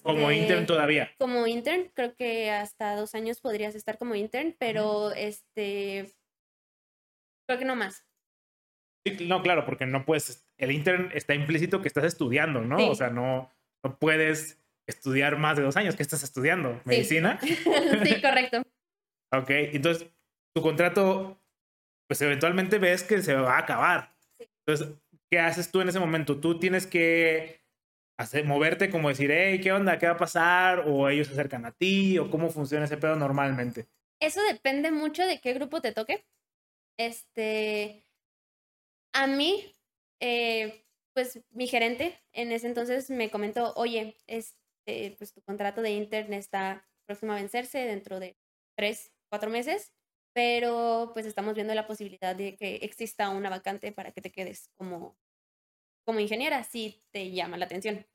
Como
Este,
intern todavía.
como intern, creo que hasta dos años podrías estar como intern, pero este, creo que no más.
Sí, No, claro, porque no puedes, el intern está implícito que estás estudiando, ¿no?
Sí.
O sea, no, no puedes estudiar más de dos años. ¿Qué estás estudiando? ¿Medicina?
sí, correcto.
Ok, entonces tu contrato, pues eventualmente ves que se va a acabar.
Sí.
Entonces, ¿qué haces tú en ese momento? Tú tienes que hacer, moverte como decir, hey, ¿qué onda? ¿Qué va a pasar? O ellos se acercan a ti, o cómo funciona ese pedo normalmente.
Eso depende mucho de qué grupo te toque. Este, a mí, eh, pues mi gerente en ese entonces me comentó, oye, este, pues tu contrato de intern está próximo a vencerse dentro de tres, cuatro meses, pero pues estamos viendo la posibilidad de que exista una vacante para que te quedes como, como ingeniera, si te llama la atención.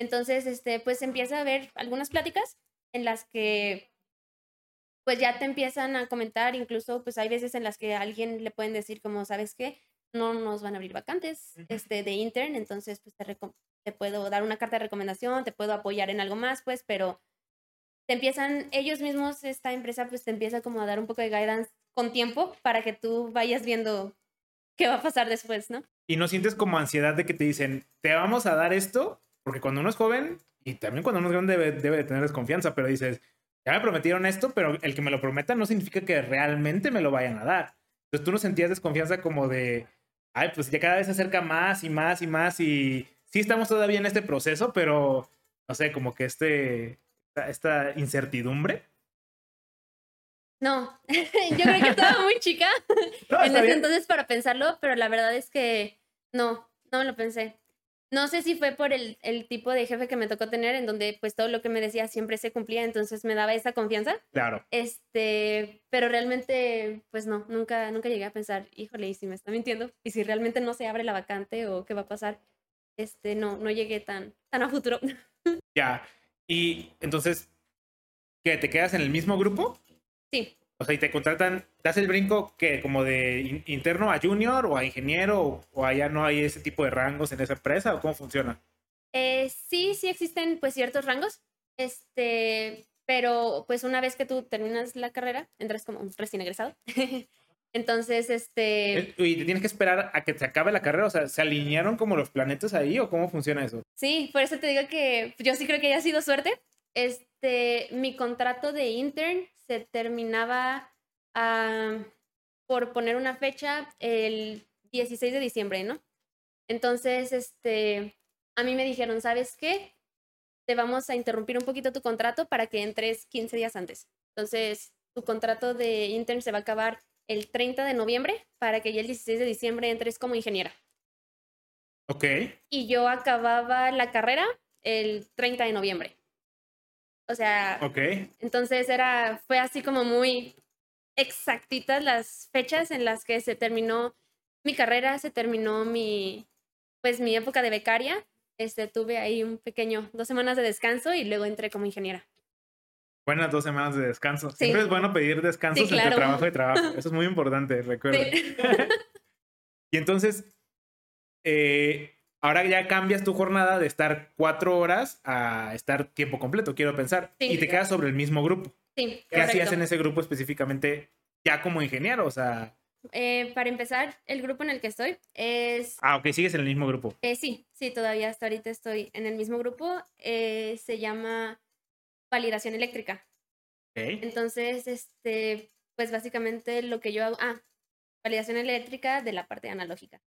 Entonces, este, pues empieza a haber algunas pláticas en las que pues ya te empiezan a comentar, incluso pues hay veces en las que a alguien le pueden decir como, ¿sabes qué? No nos van a abrir vacantes este, de intern, entonces pues te, te puedo dar una carta de recomendación, te puedo apoyar en algo más, pues, pero te empiezan, ellos mismos, esta empresa pues te empieza como a dar un poco de guidance con tiempo para que tú vayas viendo qué va a pasar después, ¿no?
Y no sientes como ansiedad de que te dicen, te vamos a dar esto, porque cuando uno es joven, y también cuando uno es grande debe, debe de tener desconfianza, pero dices, ya me prometieron esto, pero el que me lo prometa no significa que realmente me lo vayan a dar. Entonces tú no sentías desconfianza como de, ay, pues ya cada vez se acerca más y más y más y sí estamos todavía en este proceso, pero no sé, como que este, esta, esta incertidumbre.
No, yo creo que estaba muy chica
No,
en ese entonces para pensarlo, pero la verdad es que no, no me lo pensé. No sé si fue por el, el tipo de jefe que me tocó tener, en donde pues todo lo que me decía siempre se cumplía, entonces me daba esa confianza.
Claro.
Este, pero realmente, pues no, nunca, nunca llegué a pensar, híjole, y si me está mintiendo, y si realmente no se abre la vacante o qué va a pasar, este, no, no llegué tan, tan a futuro.
Ya. Y entonces, ¿qué? ¿Te quedas en el mismo grupo?
Sí,
O sea, y te contratan, das el brinco que como de in- interno a junior o a ingeniero o, o allá no hay ese tipo de rangos en esa empresa o cómo funciona.
Eh, sí, sí existen pues ciertos rangos, este, pero pues una vez que tú terminas la carrera, entras como un recién egresado. Entonces, este,
Eh, Y te tienes que esperar a que se acabe la carrera, o sea, ¿se alinearon como los planetas ahí o cómo funciona eso?
sí, por eso te digo que yo sí creo que haya sido suerte. Este, mi contrato de intern se terminaba ah, por poner una fecha el 16 de diciembre, ¿no? Entonces, este, a mí me dijeron, ¿sabes qué? Te vamos a interrumpir un poquito tu contrato para que entres 15 días antes. Entonces, tu contrato de intern se va a acabar el 30 de noviembre para que ya el 16 de diciembre entres como ingeniera.
Ok.
Y yo acababa la carrera el 30 de noviembre. O sea,
Ok.
entonces era, fue así como muy exactitas las fechas en las que se terminó mi carrera, se terminó mi, pues mi época de becaria. Este, tuve ahí un pequeño, dos semanas de descanso y luego entré como ingeniera.
Buenas dos semanas de descanso.
Sí.
Siempre es bueno pedir descansos
Sí,
entre trabajo y trabajo. Eso es muy importante, recuerda.
Sí.
Y entonces, eh, ahora ya cambias tu jornada de estar cuatro horas a estar tiempo completo, quiero pensar.
Sí.
y te quedas sobre el mismo grupo.
Sí,
¿Qué hacías en ese grupo específicamente ya como ingeniero? O sea,
Eh, para empezar, el grupo en el que estoy es...
ah, ok, sigues en el mismo grupo.
eh, sí, sí, todavía hasta ahorita estoy en el mismo grupo. eh, se llama validación eléctrica. Entonces, este, pues básicamente lo que yo hago... Ah, validación eléctrica de la parte analógica.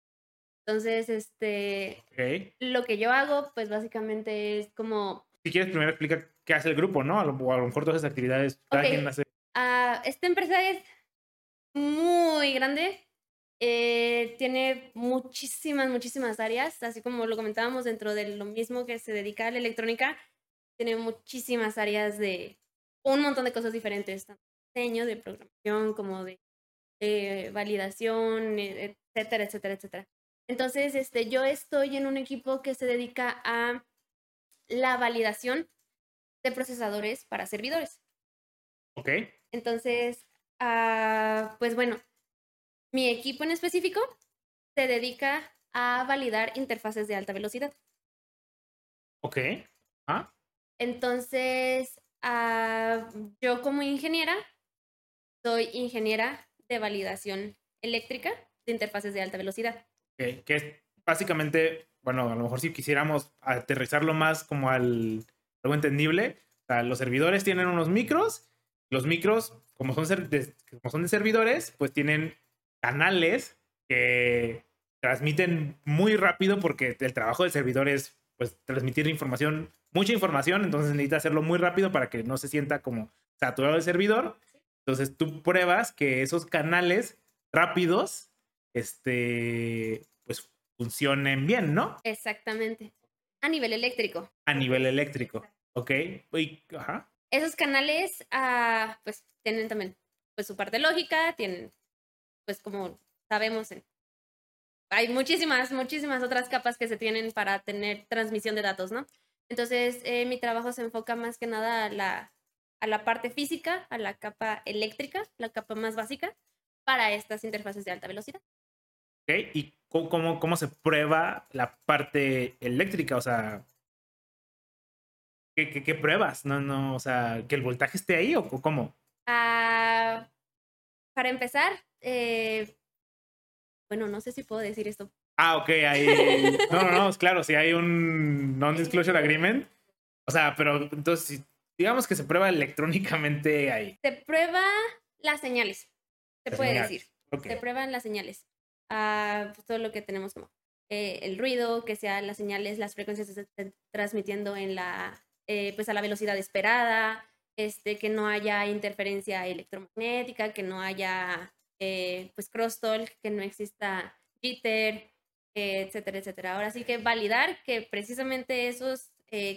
Entonces, este, lo que yo hago, pues básicamente es como...
Si quieres, primero explica qué hace el grupo, ¿no? A lo, o a lo mejor todas esas actividades, cada
Ok.
quien hace.
ah, esta empresa es muy grande. eh, tiene muchísimas, muchísimas áreas, así como lo comentábamos dentro de lo mismo que se dedica a la electrónica, tiene muchísimas áreas de un montón de cosas diferentes, tanto de diseño, de programación, como de eh, validación, eh, etcétera, etcétera, etcétera. Entonces, este, yo estoy en un equipo que se dedica a la validación de procesadores para servidores.
Ok.
Entonces, ah, pues bueno, mi equipo en específico se dedica a validar interfaces de alta velocidad.
Ok. Ah,
Entonces, ah, yo como ingeniera, soy ingeniera de validación eléctrica de interfaces de alta velocidad.
Que es básicamente, bueno, a lo mejor si quisiéramos aterrizarlo más como al algo entendible, los servidores tienen unos micros, los micros, como son, de, como son de servidores, pues tienen canales que transmiten muy rápido porque el trabajo del servidor es pues transmitir información, mucha información, entonces necesita hacerlo muy rápido para que no se sienta como saturado el servidor. Entonces tú pruebas que esos canales rápidos, este, pues funcionen bien, ¿no?
Exactamente. A nivel eléctrico.
A nivel eléctrico, ¿ok? Y- ajá.
Esos canales, ah, pues, tienen también, pues, su parte lógica, tienen, pues, como sabemos, hay muchísimas, muchísimas otras capas que se tienen para tener transmisión de datos, ¿no? Entonces, eh, mi trabajo se enfoca más que nada a la, a la parte física, a la capa eléctrica, la capa más básica, para estas interfaces de alta velocidad.
¿Ok? ¿Y cómo, cómo, se prueba la parte eléctrica? O sea, ¿qué, qué, qué pruebas? No, no, o sea, ¿que el voltaje esté ahí o o cómo?
Ah, para empezar, eh, bueno, no sé si puedo decir esto.
Ah, ok, ahí. No, no, no, es claro, si hay un non-disclosure agreement. O sea, pero entonces, digamos que se prueba electrónicamente ahí.
Se prueba las señales, se
Las
puede
señales,
decir. Se prueban las señales. Ah, pues, todo lo que tenemos como eh, el ruido, que sean las señales, las frecuencias que se transmitiendo en la, eh, pues a la velocidad esperada, este, que no haya interferencia electromagnética, que no haya eh, pues crosstalk, que no exista jitter, eh, etcétera, etcétera. Ahora sí que validar que precisamente esos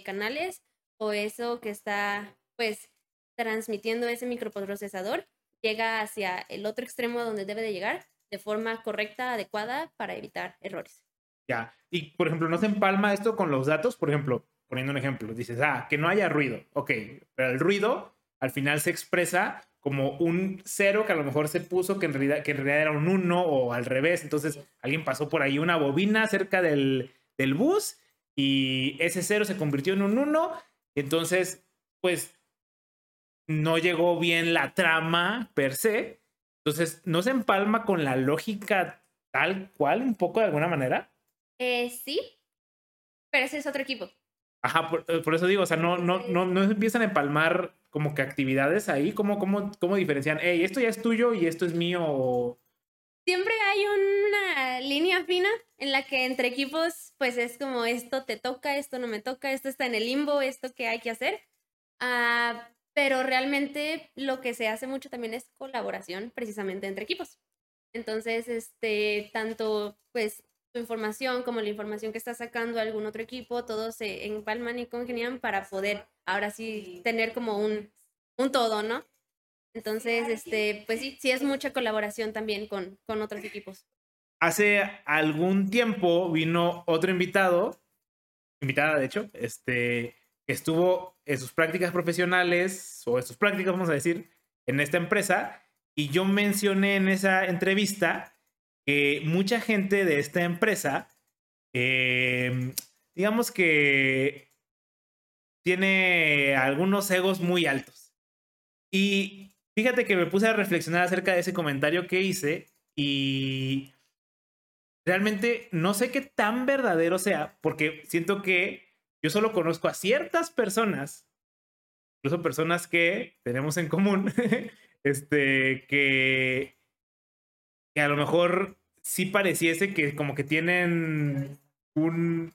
canales o eso que está pues transmitiendo ese microprocesador llega hacia el otro extremo donde debe de llegar de forma correcta, adecuada para evitar errores.
Ya. Y, por ejemplo, ¿no se empalma esto con los datos? Por ejemplo, poniendo un ejemplo, dices, ah, que no haya ruido. Ok, pero el ruido al final se expresa como un cero que a lo mejor se puso que en realidad, que en realidad era un uno o al revés. Entonces, alguien pasó por ahí una bobina cerca del, del bus y ese cero se convirtió en un uno. Entonces, pues, no llegó bien la trama per se. Entonces, ¿no se empalma con la lógica tal cual, un poco de alguna manera?
Eh, sí, pero ese es otro equipo.
Ajá, por, eh, por eso digo, o sea, no, no, no, no empiezan a empalmar como que actividades ahí, ¿cómo, cómo, cómo diferencian? Hey, esto ya es tuyo y esto es mío. o-
Siempre hay una línea fina en la que entre equipos, pues es como esto te toca, esto no me toca, esto está en el limbo, esto que hay que hacer. Ah, pero realmente lo que se hace mucho también es colaboración precisamente entre equipos. Entonces, este, tanto pues tu información como la información que está sacando algún otro equipo, todos se empalman y congenian para poder ahora sí tener como un, un todo, ¿no? Entonces, este, pues sí, sí es mucha colaboración también con, con otros equipos.
Hace algún tiempo vino otro invitado, invitada de hecho, este, estuvo en sus prácticas profesionales, o en sus prácticas, vamos a decir, en esta empresa, y yo mencioné en esa entrevista que mucha gente de esta empresa, em, digamos que tiene algunos egos muy altos. Y fíjate que me puse a reflexionar acerca de ese comentario que hice y realmente no sé qué tan verdadero sea, porque siento que yo solo conozco a ciertas personas, incluso personas que tenemos en común, este, que, a lo mejor sí pareciese que como que tienen un...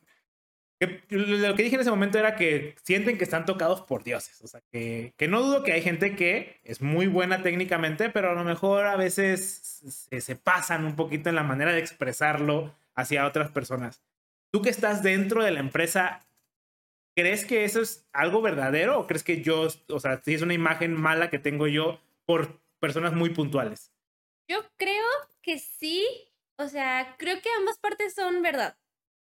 lo que dije en ese momento era que sienten que están tocados por dioses. O sea, que, que no dudo que hay gente que es muy buena técnicamente, pero a lo mejor a veces se, se pasan un poquito en la manera de expresarlo hacia otras personas. Tú que estás dentro de la empresa, ¿crees que eso es algo verdadero o crees que yo, o sea, si es una imagen mala que tengo yo por personas muy puntuales?
Yo creo que sí, o sea, creo que ambas partes son verdad.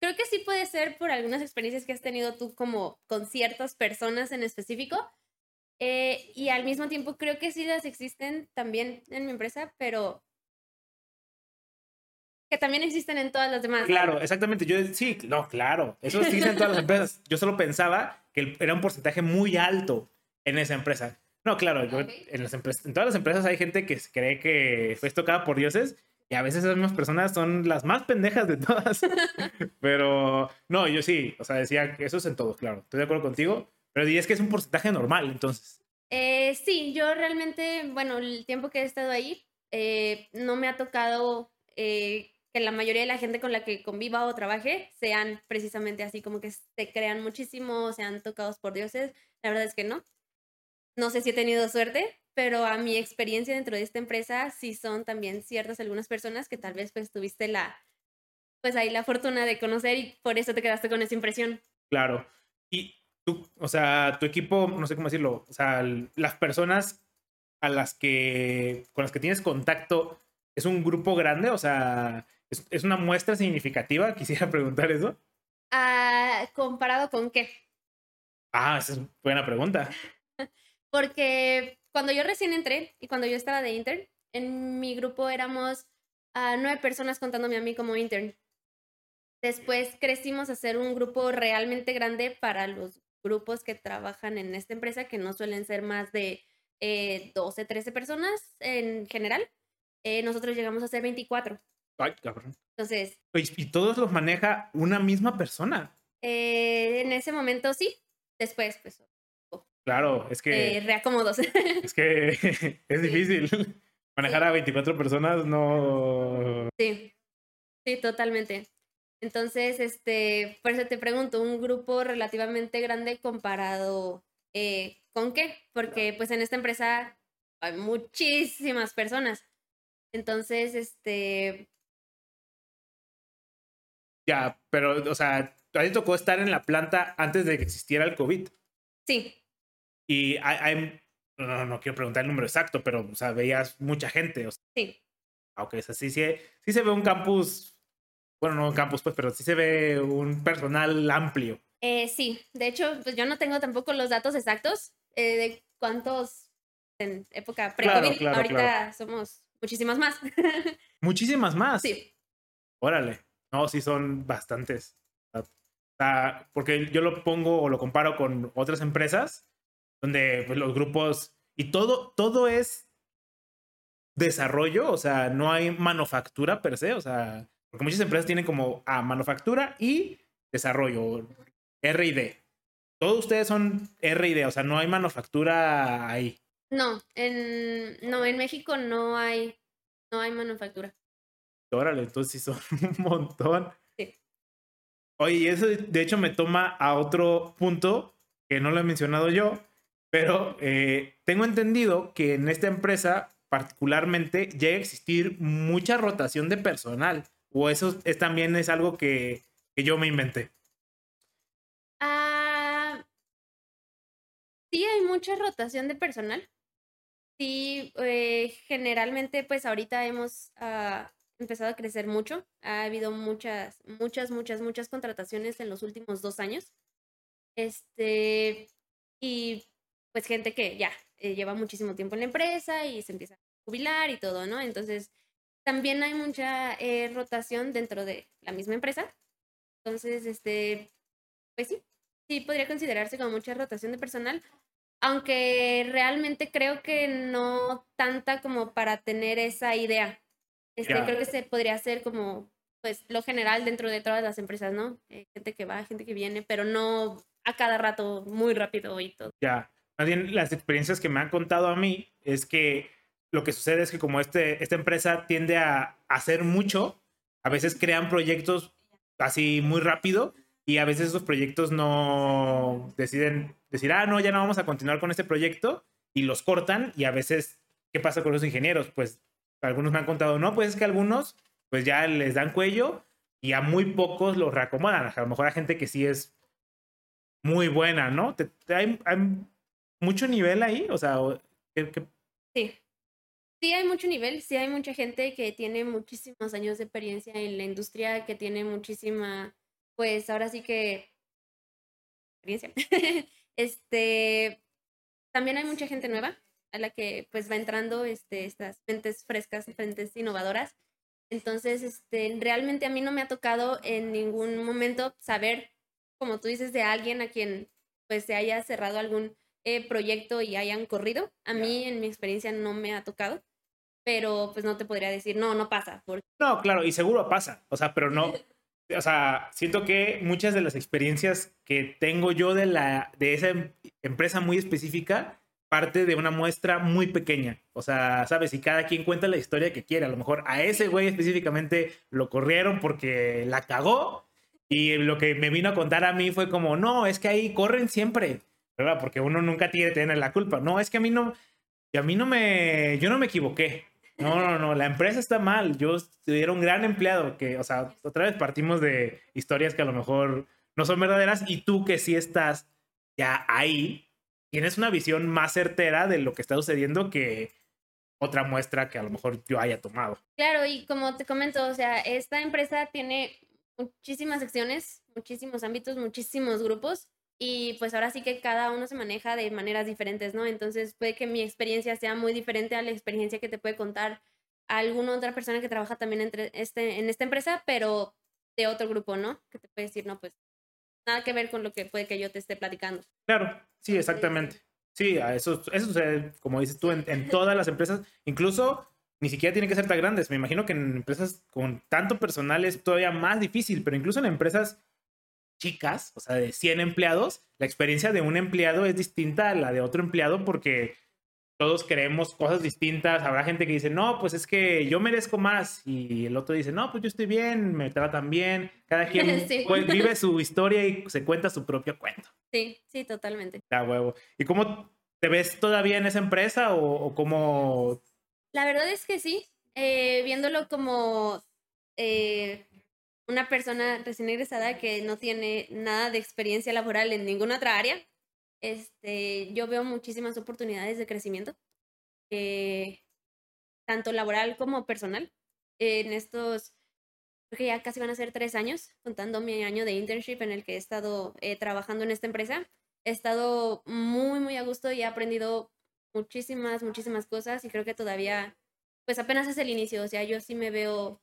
Creo que sí puede ser por algunas experiencias que has tenido tú como con ciertas personas en específico. Eh, y al mismo tiempo creo que sí las existen también en mi empresa, pero que también existen en todas las demás.
Claro, exactamente. Yo sí, no, claro. Eso existe en todas las empresas. Yo solo pensaba que era un porcentaje muy alto en esa empresa. No, claro, yo, en, las empresas, en todas las empresas hay gente que cree que fue tocada por dioses y a veces esas mismas personas son las más pendejas de todas. pero no, yo sí, o sea, decía que eso es en todos, claro. Estoy de acuerdo contigo, pero dirías que es un porcentaje normal, entonces.
Eh, sí, yo realmente, bueno, el tiempo que he estado ahí, eh, no me ha tocado eh, que la mayoría de la gente con la que conviva o trabaje sean precisamente así, como que se crean muchísimo, sean tocados por dioses. La verdad es que no. No sé si he tenido suerte, pero a mi experiencia dentro de esta empresa sí son también ciertas algunas personas que tal vez pues tuviste la, pues ahí la fortuna de conocer y por eso te quedaste con esa impresión.
Claro. Y tú, o sea, tu equipo, no sé cómo decirlo, o sea, las personas a las que, con las que tienes contacto, ¿es un grupo grande? O sea, ¿es, es una muestra significativa? Quisiera preguntar eso.
Ah, ¿Comparado con qué?
Ah, esa es buena pregunta.
Porque cuando yo recién entré y cuando yo estaba de intern, en mi grupo éramos a nueve personas contándome a mí como intern. Después crecimos a ser un grupo realmente grande para los grupos que trabajan en esta empresa, que no suelen ser más de eh, 12, 13 personas en general. Eh, nosotros llegamos a ser 24.
Ay, cabrón.
Entonces.
¿Y todos los maneja una misma persona?
Eh, en ese momento sí. Después, pues
Claro, es que.
Eh, reacomodos.
Es que es difícil. Manejar a 24 personas no.
Sí, sí, totalmente. Entonces, este, por eso te pregunto, un grupo relativamente grande comparado eh, con qué? Porque pues en esta empresa hay muchísimas personas. Entonces, este.
Ya, pero, o sea, a ti tocó estar en la planta antes de que existiera el COVID.
Sí,
y hay, no, no, quiero preguntar el número exacto, pero, o sea, veías mucha gente. O sea,
sí.
Ok, o sea, sí, sí, sí se ve un campus, bueno, no un campus, pues, pero sí se ve un personal amplio.
Eh, sí, de hecho, pues yo no tengo tampoco los datos exactos eh, de cuántos en época pre-COVID. Ahorita somos muchísimas más.
Muchísimas más.
Sí.
Órale. No, sí son bastantes. O sea, porque yo lo pongo o lo comparo con otras empresas donde pues, los grupos y todo, todo es desarrollo, o sea, no hay manufactura per se, o sea, porque muchas empresas tienen como a manufactura y desarrollo, R y D. Todos ustedes son R y D, o sea, no hay manufactura ahí.
No, en, no, en México no hay, no hay manufactura.
Órale, entonces sí son un montón.
Sí.
Oye, eso de hecho me toma a otro punto que no lo he mencionado yo, Pero eh, tengo entendido que en esta empresa particularmente llega a existir mucha rotación de personal. O eso es, también es algo que, que yo me inventé.
Ah, sí, hay mucha rotación de personal. Sí, eh, generalmente pues ahorita hemos ah, empezado a crecer mucho. Ha habido muchas, muchas, muchas, muchas contrataciones en los últimos dos años. Este, y pues gente que ya eh, lleva muchísimo tiempo en la empresa y se empieza a jubilar y todo, ¿no? Entonces, también hay mucha eh, rotación dentro de la misma empresa. Entonces, este, pues sí, sí podría considerarse como mucha rotación de personal, aunque realmente creo que no tanta como para tener esa idea. Este, Creo que se podría hacer como pues lo general dentro de todas las empresas, ¿no? Eh, gente que va, gente que viene, pero no a cada rato muy rápido y todo.
Ya, más bien las experiencias que me han contado a mí es que lo que sucede es que como este, esta empresa tiende a hacer mucho, a veces crean proyectos así muy rápido y a veces esos proyectos no deciden decir, ah, no, ya no vamos a continuar con este proyecto y los cortan y a veces, ¿qué pasa con los ingenieros? Pues algunos me han contado, no, pues es que algunos pues ya les dan cuello y a muy pocos los reacomodan. A lo mejor a gente que sí es muy buena, ¿no? hay, mucho nivel ahí, o sea,
sí. Sí, hay mucho nivel, sí hay mucha gente que tiene muchísimos años de experiencia en la industria, que tiene muchísima, pues ahora sí que experiencia. este, también hay mucha gente nueva a la que pues va entrando este, estas mentes frescas, mentes innovadoras. Entonces, este, realmente a mí no me ha tocado en ningún momento saber, como tú dices, de alguien a quien pues se haya cerrado algún eh, proyecto y hayan corrido. A mí, en mi experiencia, no me ha tocado, pero pues no te podría decir, no, no pasa. Porque...
No, claro, y seguro pasa, o sea, pero no, o sea, siento que muchas de las experiencias que tengo yo de, la, de esa em, empresa muy específica parte de una muestra muy pequeña. O sea, sabes, y cada quien cuenta la historia que quiere. A lo mejor a ese güey específicamente lo corrieron porque la cagó. Y lo que me vino a contar a mí fue como, no, es que ahí corren siempre. ¿verdad? Porque uno nunca tiene que tener la culpa. No, es que a mí no, a mí no me, yo no me equivoqué. No, no, no, la empresa está mal. Yo era un gran empleado que, o sea, otra vez partimos de historias que a lo mejor no son verdaderas y tú que sí estás ya ahí, tienes una visión más certera de lo que está sucediendo que otra muestra que a lo mejor yo haya tomado.
Claro, y como te comento, o sea, esta empresa tiene muchísimas secciones, muchísimos ámbitos, muchísimos grupos y pues ahora sí que cada uno se maneja de maneras diferentes, ¿no? Entonces puede que mi experiencia sea muy diferente a la experiencia que te puede contar alguna otra persona que trabaja también entre este, en esta empresa, pero de otro grupo, ¿no? Que te puede decir, no, pues nada que ver con lo que puede que yo te esté platicando.
Claro, sí, exactamente. Sí, eso, eso sucede, como dices tú, en, en todas las empresas, incluso ni siquiera tienen que ser tan grandes. Me imagino que en empresas con tanto personal es todavía más difícil, pero incluso en empresas chicas, o sea, de 100 empleados, la experiencia de un empleado es distinta a la de otro empleado porque todos creemos cosas distintas. Habrá gente que dice, no, pues es que yo merezco más. Y el otro dice, no, pues yo estoy bien, me tratan bien. Cada quien pues, vive su historia y se cuenta su propio cuento.
Sí, sí, totalmente.
Da huevo. ¿Y cómo te ves todavía en esa empresa o, o cómo?
La verdad es que sí. Eh, viéndolo como eh, una persona recién egresada que no tiene nada de experiencia laboral en ninguna otra área, este, yo veo muchísimas oportunidades de crecimiento, eh, tanto laboral como personal. En estos, creo que ya casi van a ser tres años, contando mi año de internship en el que he estado eh, trabajando en esta empresa. He estado muy, muy a gusto y he aprendido muchísimas, muchísimas cosas y creo que todavía, pues apenas es el inicio, o sea, yo sí me veo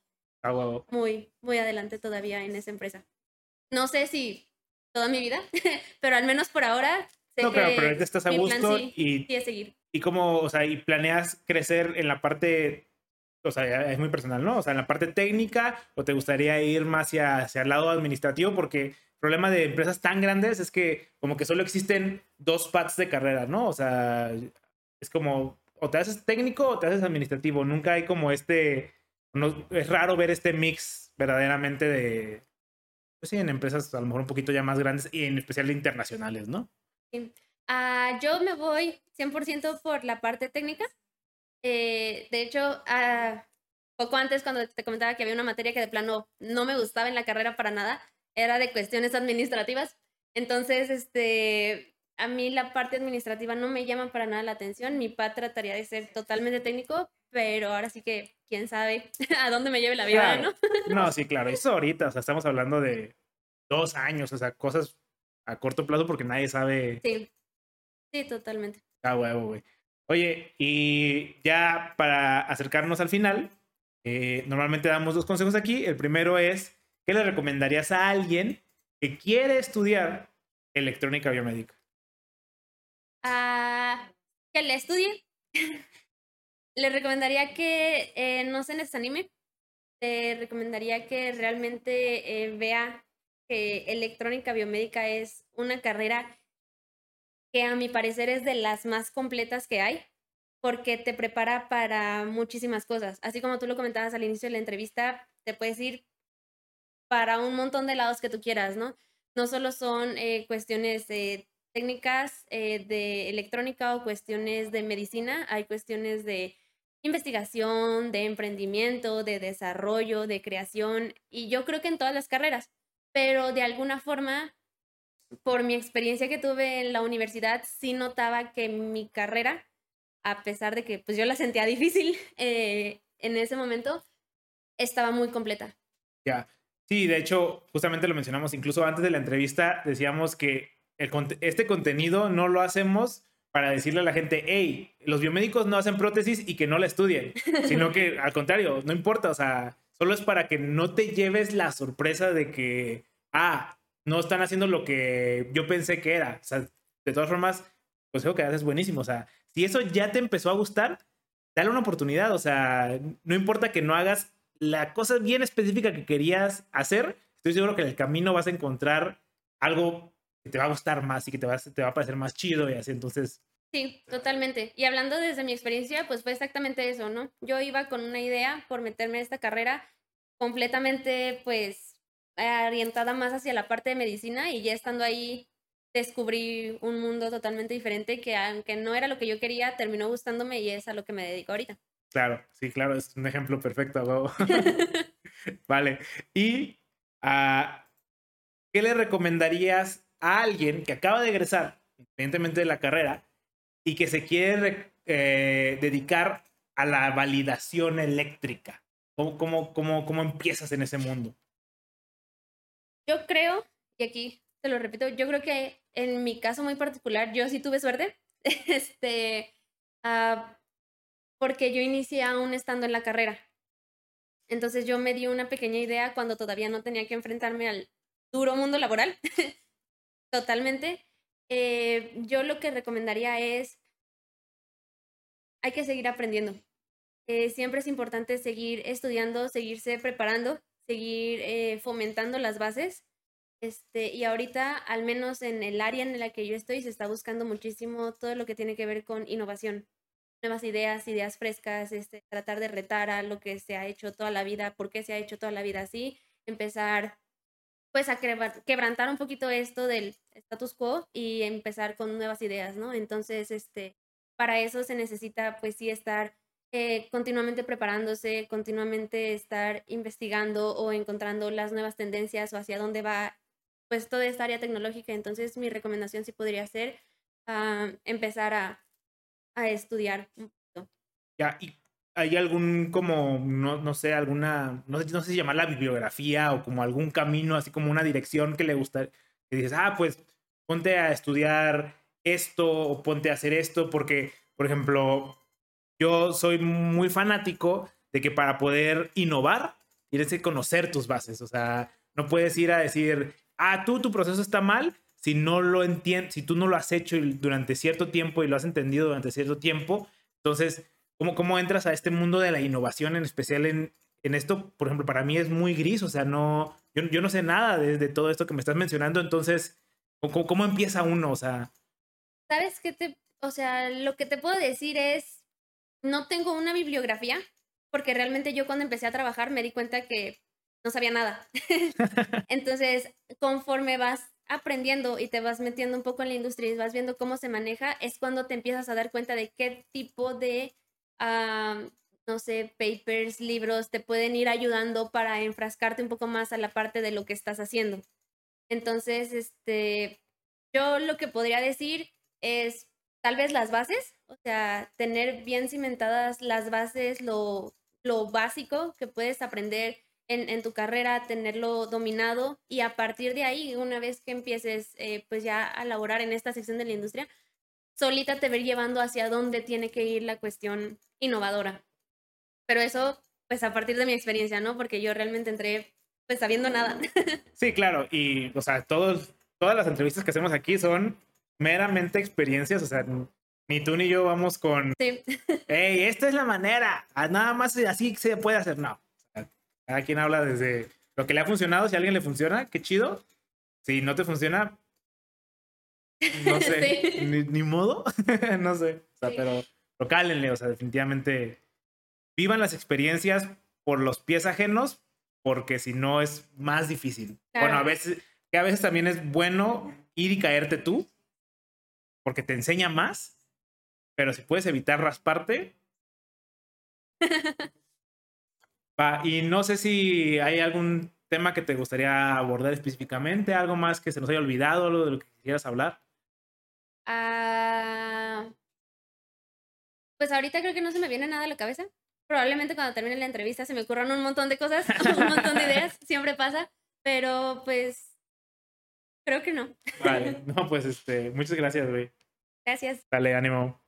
muy, muy adelante todavía en esa empresa. No sé si toda mi vida, pero al menos por ahora.
Sé no, pero ahorita estás a gusto y,
seguir.
y como, o sea, y planeas crecer en la parte, o sea, es muy personal, ¿no? O sea, en la parte técnica o te gustaría ir más hacia, hacia el lado administrativo porque el problema de empresas tan grandes es que como que solo existen dos paths de carrera, ¿no? O sea, es como o te haces técnico o te haces administrativo, nunca hay como este no, es raro ver este mix verdaderamente de, pues sí, en empresas a lo mejor un poquito ya más grandes y en especial internacionales, ¿no?
Ah, yo me voy 100% por la parte técnica. Eh, de hecho, ah, poco antes cuando te comentaba que había una materia que de plano no me gustaba en la carrera para nada, era de cuestiones administrativas. Entonces, este, a mí la parte administrativa no me llama para nada la atención. Mi papá trataría de ser totalmente técnico, pero ahora sí que quién sabe a dónde me lleve la vida, ¿no?
no, sí, claro. Eso ahorita, o sea, estamos hablando de dos años, o sea, cosas a corto plazo porque nadie sabe.
Sí, sí, totalmente.
Ah, huevo, güey. Oye, y ya para acercarnos al final, eh, normalmente damos dos consejos aquí. El primero es, ¿qué le recomendarías a alguien que quiere estudiar electrónica biomédica?
Ah, que le estudie. le recomendaría que eh, no se desanime. Le recomendaría que realmente eh, vea que electrónica biomédica es una carrera que a mi parecer es de las más completas que hay, porque te prepara para muchísimas cosas. Así como tú lo comentabas al inicio de la entrevista, te puedes ir para un montón de lados que tú quieras, ¿no? No solo son eh, cuestiones técnicas eh, de electrónica o cuestiones de medicina, hay cuestiones de investigación, de emprendimiento, de desarrollo, de creación, y yo creo que en todas las carreras, pero de alguna forma por mi experiencia que tuve en la universidad, sí notaba que mi carrera, a pesar de que pues yo la sentía difícil eh, en ese momento, estaba muy completa.
Ya, sí, de hecho, justamente lo mencionamos, incluso antes de la entrevista decíamos que el, este contenido no lo hacemos para decirle a la gente, hey, los biomédicos no hacen prótesis y que no la estudien, sino que al contrario, no importa, o sea, solo es para que no te lleves la sorpresa de que, ah, no están haciendo lo que yo pensé que era. O sea, de todas formas, pues creo que haces buenísimo. O sea, si eso ya te empezó a gustar, dale una oportunidad. O sea, no importa que no hagas la cosa bien específica que querías hacer, estoy seguro que en el camino vas a encontrar algo que te va a gustar más y que te va, te va a parecer más chido y así. Entonces.
Sí, totalmente. Y hablando desde mi experiencia, pues fue exactamente eso, ¿no? Yo iba con una idea por meterme en esta carrera completamente, pues, orientada más hacia la parte de medicina y ya estando ahí descubrí un mundo totalmente diferente que aunque no era lo que yo quería, terminó gustándome y es a lo que me dedico ahorita.
Claro, sí, claro, es un ejemplo perfecto. vale. ¿Y uh, qué le recomendarías a alguien que acaba de egresar, independientemente de la carrera, y que se quiere eh, dedicar a la validación eléctrica? ¿Cómo, cómo, cómo, ¿Cómo empiezas en ese mundo?
Yo creo, y aquí te lo repito, yo creo que en mi caso muy particular, yo sí tuve suerte, este, uh, porque yo inicié aún estando en la carrera. Entonces yo me di una pequeña idea cuando todavía no tenía que enfrentarme al duro mundo laboral, totalmente. Eh, yo lo que recomendaría es, hay que seguir aprendiendo. Eh, siempre es importante seguir estudiando, seguirse preparando seguir eh, fomentando las bases. Este, y ahorita, al menos en el área en la que yo estoy, se está buscando muchísimo todo lo que tiene que ver con innovación, nuevas ideas, ideas frescas, este, tratar de retar a lo que se ha hecho toda la vida, por qué se ha hecho toda la vida así, empezar pues a quebrantar un poquito esto del status quo y empezar con nuevas ideas, ¿no? Entonces, este, para eso se necesita pues sí estar eh, continuamente preparándose, continuamente estar investigando o encontrando las nuevas tendencias o hacia dónde va pues toda esta área tecnológica. Entonces mi recomendación sí podría ser ah, empezar a, a, estudiar un poquito.
Ya, ¿y hay algún como, no, no sé, alguna, no, no sé si llamarla bibliografía o como algún camino, así como una dirección que le gusta, que dices, ah, pues ponte a estudiar esto o ponte a hacer esto, porque, por ejemplo, yo soy muy fanático de que para poder innovar tienes que conocer tus bases. O sea, no puedes ir a decir, ah, tú, tu proceso está mal si no lo entiendes, si tú no lo has hecho durante cierto tiempo y lo has entendido durante cierto tiempo. Entonces, ¿cómo, cómo entras a este mundo de la innovación, en especial en, en esto? Por ejemplo, para mí es muy gris, o sea, no, yo, yo no sé nada de, todo esto que me estás mencionando. Entonces, ¿cómo, ¿cómo empieza uno? O sea,
¿sabes qué te, o sea, lo que te puedo decir es no tengo una bibliografía, porque realmente yo cuando empecé a trabajar me di cuenta que no sabía nada. Entonces, conforme vas aprendiendo y te vas metiendo un poco en la industria y vas viendo cómo se maneja, es cuando te empiezas a dar cuenta de qué tipo de, no sé, papers, libros te pueden ir ayudando para enfrascarte un poco más a la parte de lo que estás haciendo. Entonces, este, yo lo que podría decir es tal vez las bases, o sea, tener bien cimentadas las bases, lo, lo básico que puedes aprender en, en, tu carrera, tenerlo dominado y a partir de ahí, una vez que empieces eh, pues ya a laborar en esta sección de la industria, solita te ver llevando hacia dónde tiene que ir la cuestión innovadora. Pero eso, pues a partir de mi experiencia, ¿no? Porque yo realmente entré pues sabiendo nada.
Sí, claro, y o sea, todos, todas las entrevistas que hacemos aquí son meramente experiencias, o sea, ni tú ni yo vamos con,
Sí.
hey, esta es la manera, ah, nada más así se puede hacer, no. Cada quien habla desde lo que le ha funcionado, si a alguien le funciona, qué chido. Si no te funciona, no sé,
Sí.
ni, ni modo, no sé, o sea,
Sí.
pero, pero cálenle, o sea, definitivamente vivan las experiencias por los pies ajenos, porque si no es más difícil. Bueno, a veces, que a veces también es bueno ir y caerte tú, porque te enseña más, pero si puedes evitar rasparte. Va, y no sé si hay algún tema que te gustaría abordar específicamente, algo más que se nos haya olvidado, algo de lo que quisieras hablar.
Ah, pues ahorita creo que no se me viene nada a la cabeza. Probablemente cuando termine la entrevista se me ocurran un montón de cosas, un montón de ideas, siempre pasa, pero pues creo que no.
Vale, no, pues este, muchas gracias, güey.
Gracias.
Dale, ánimo.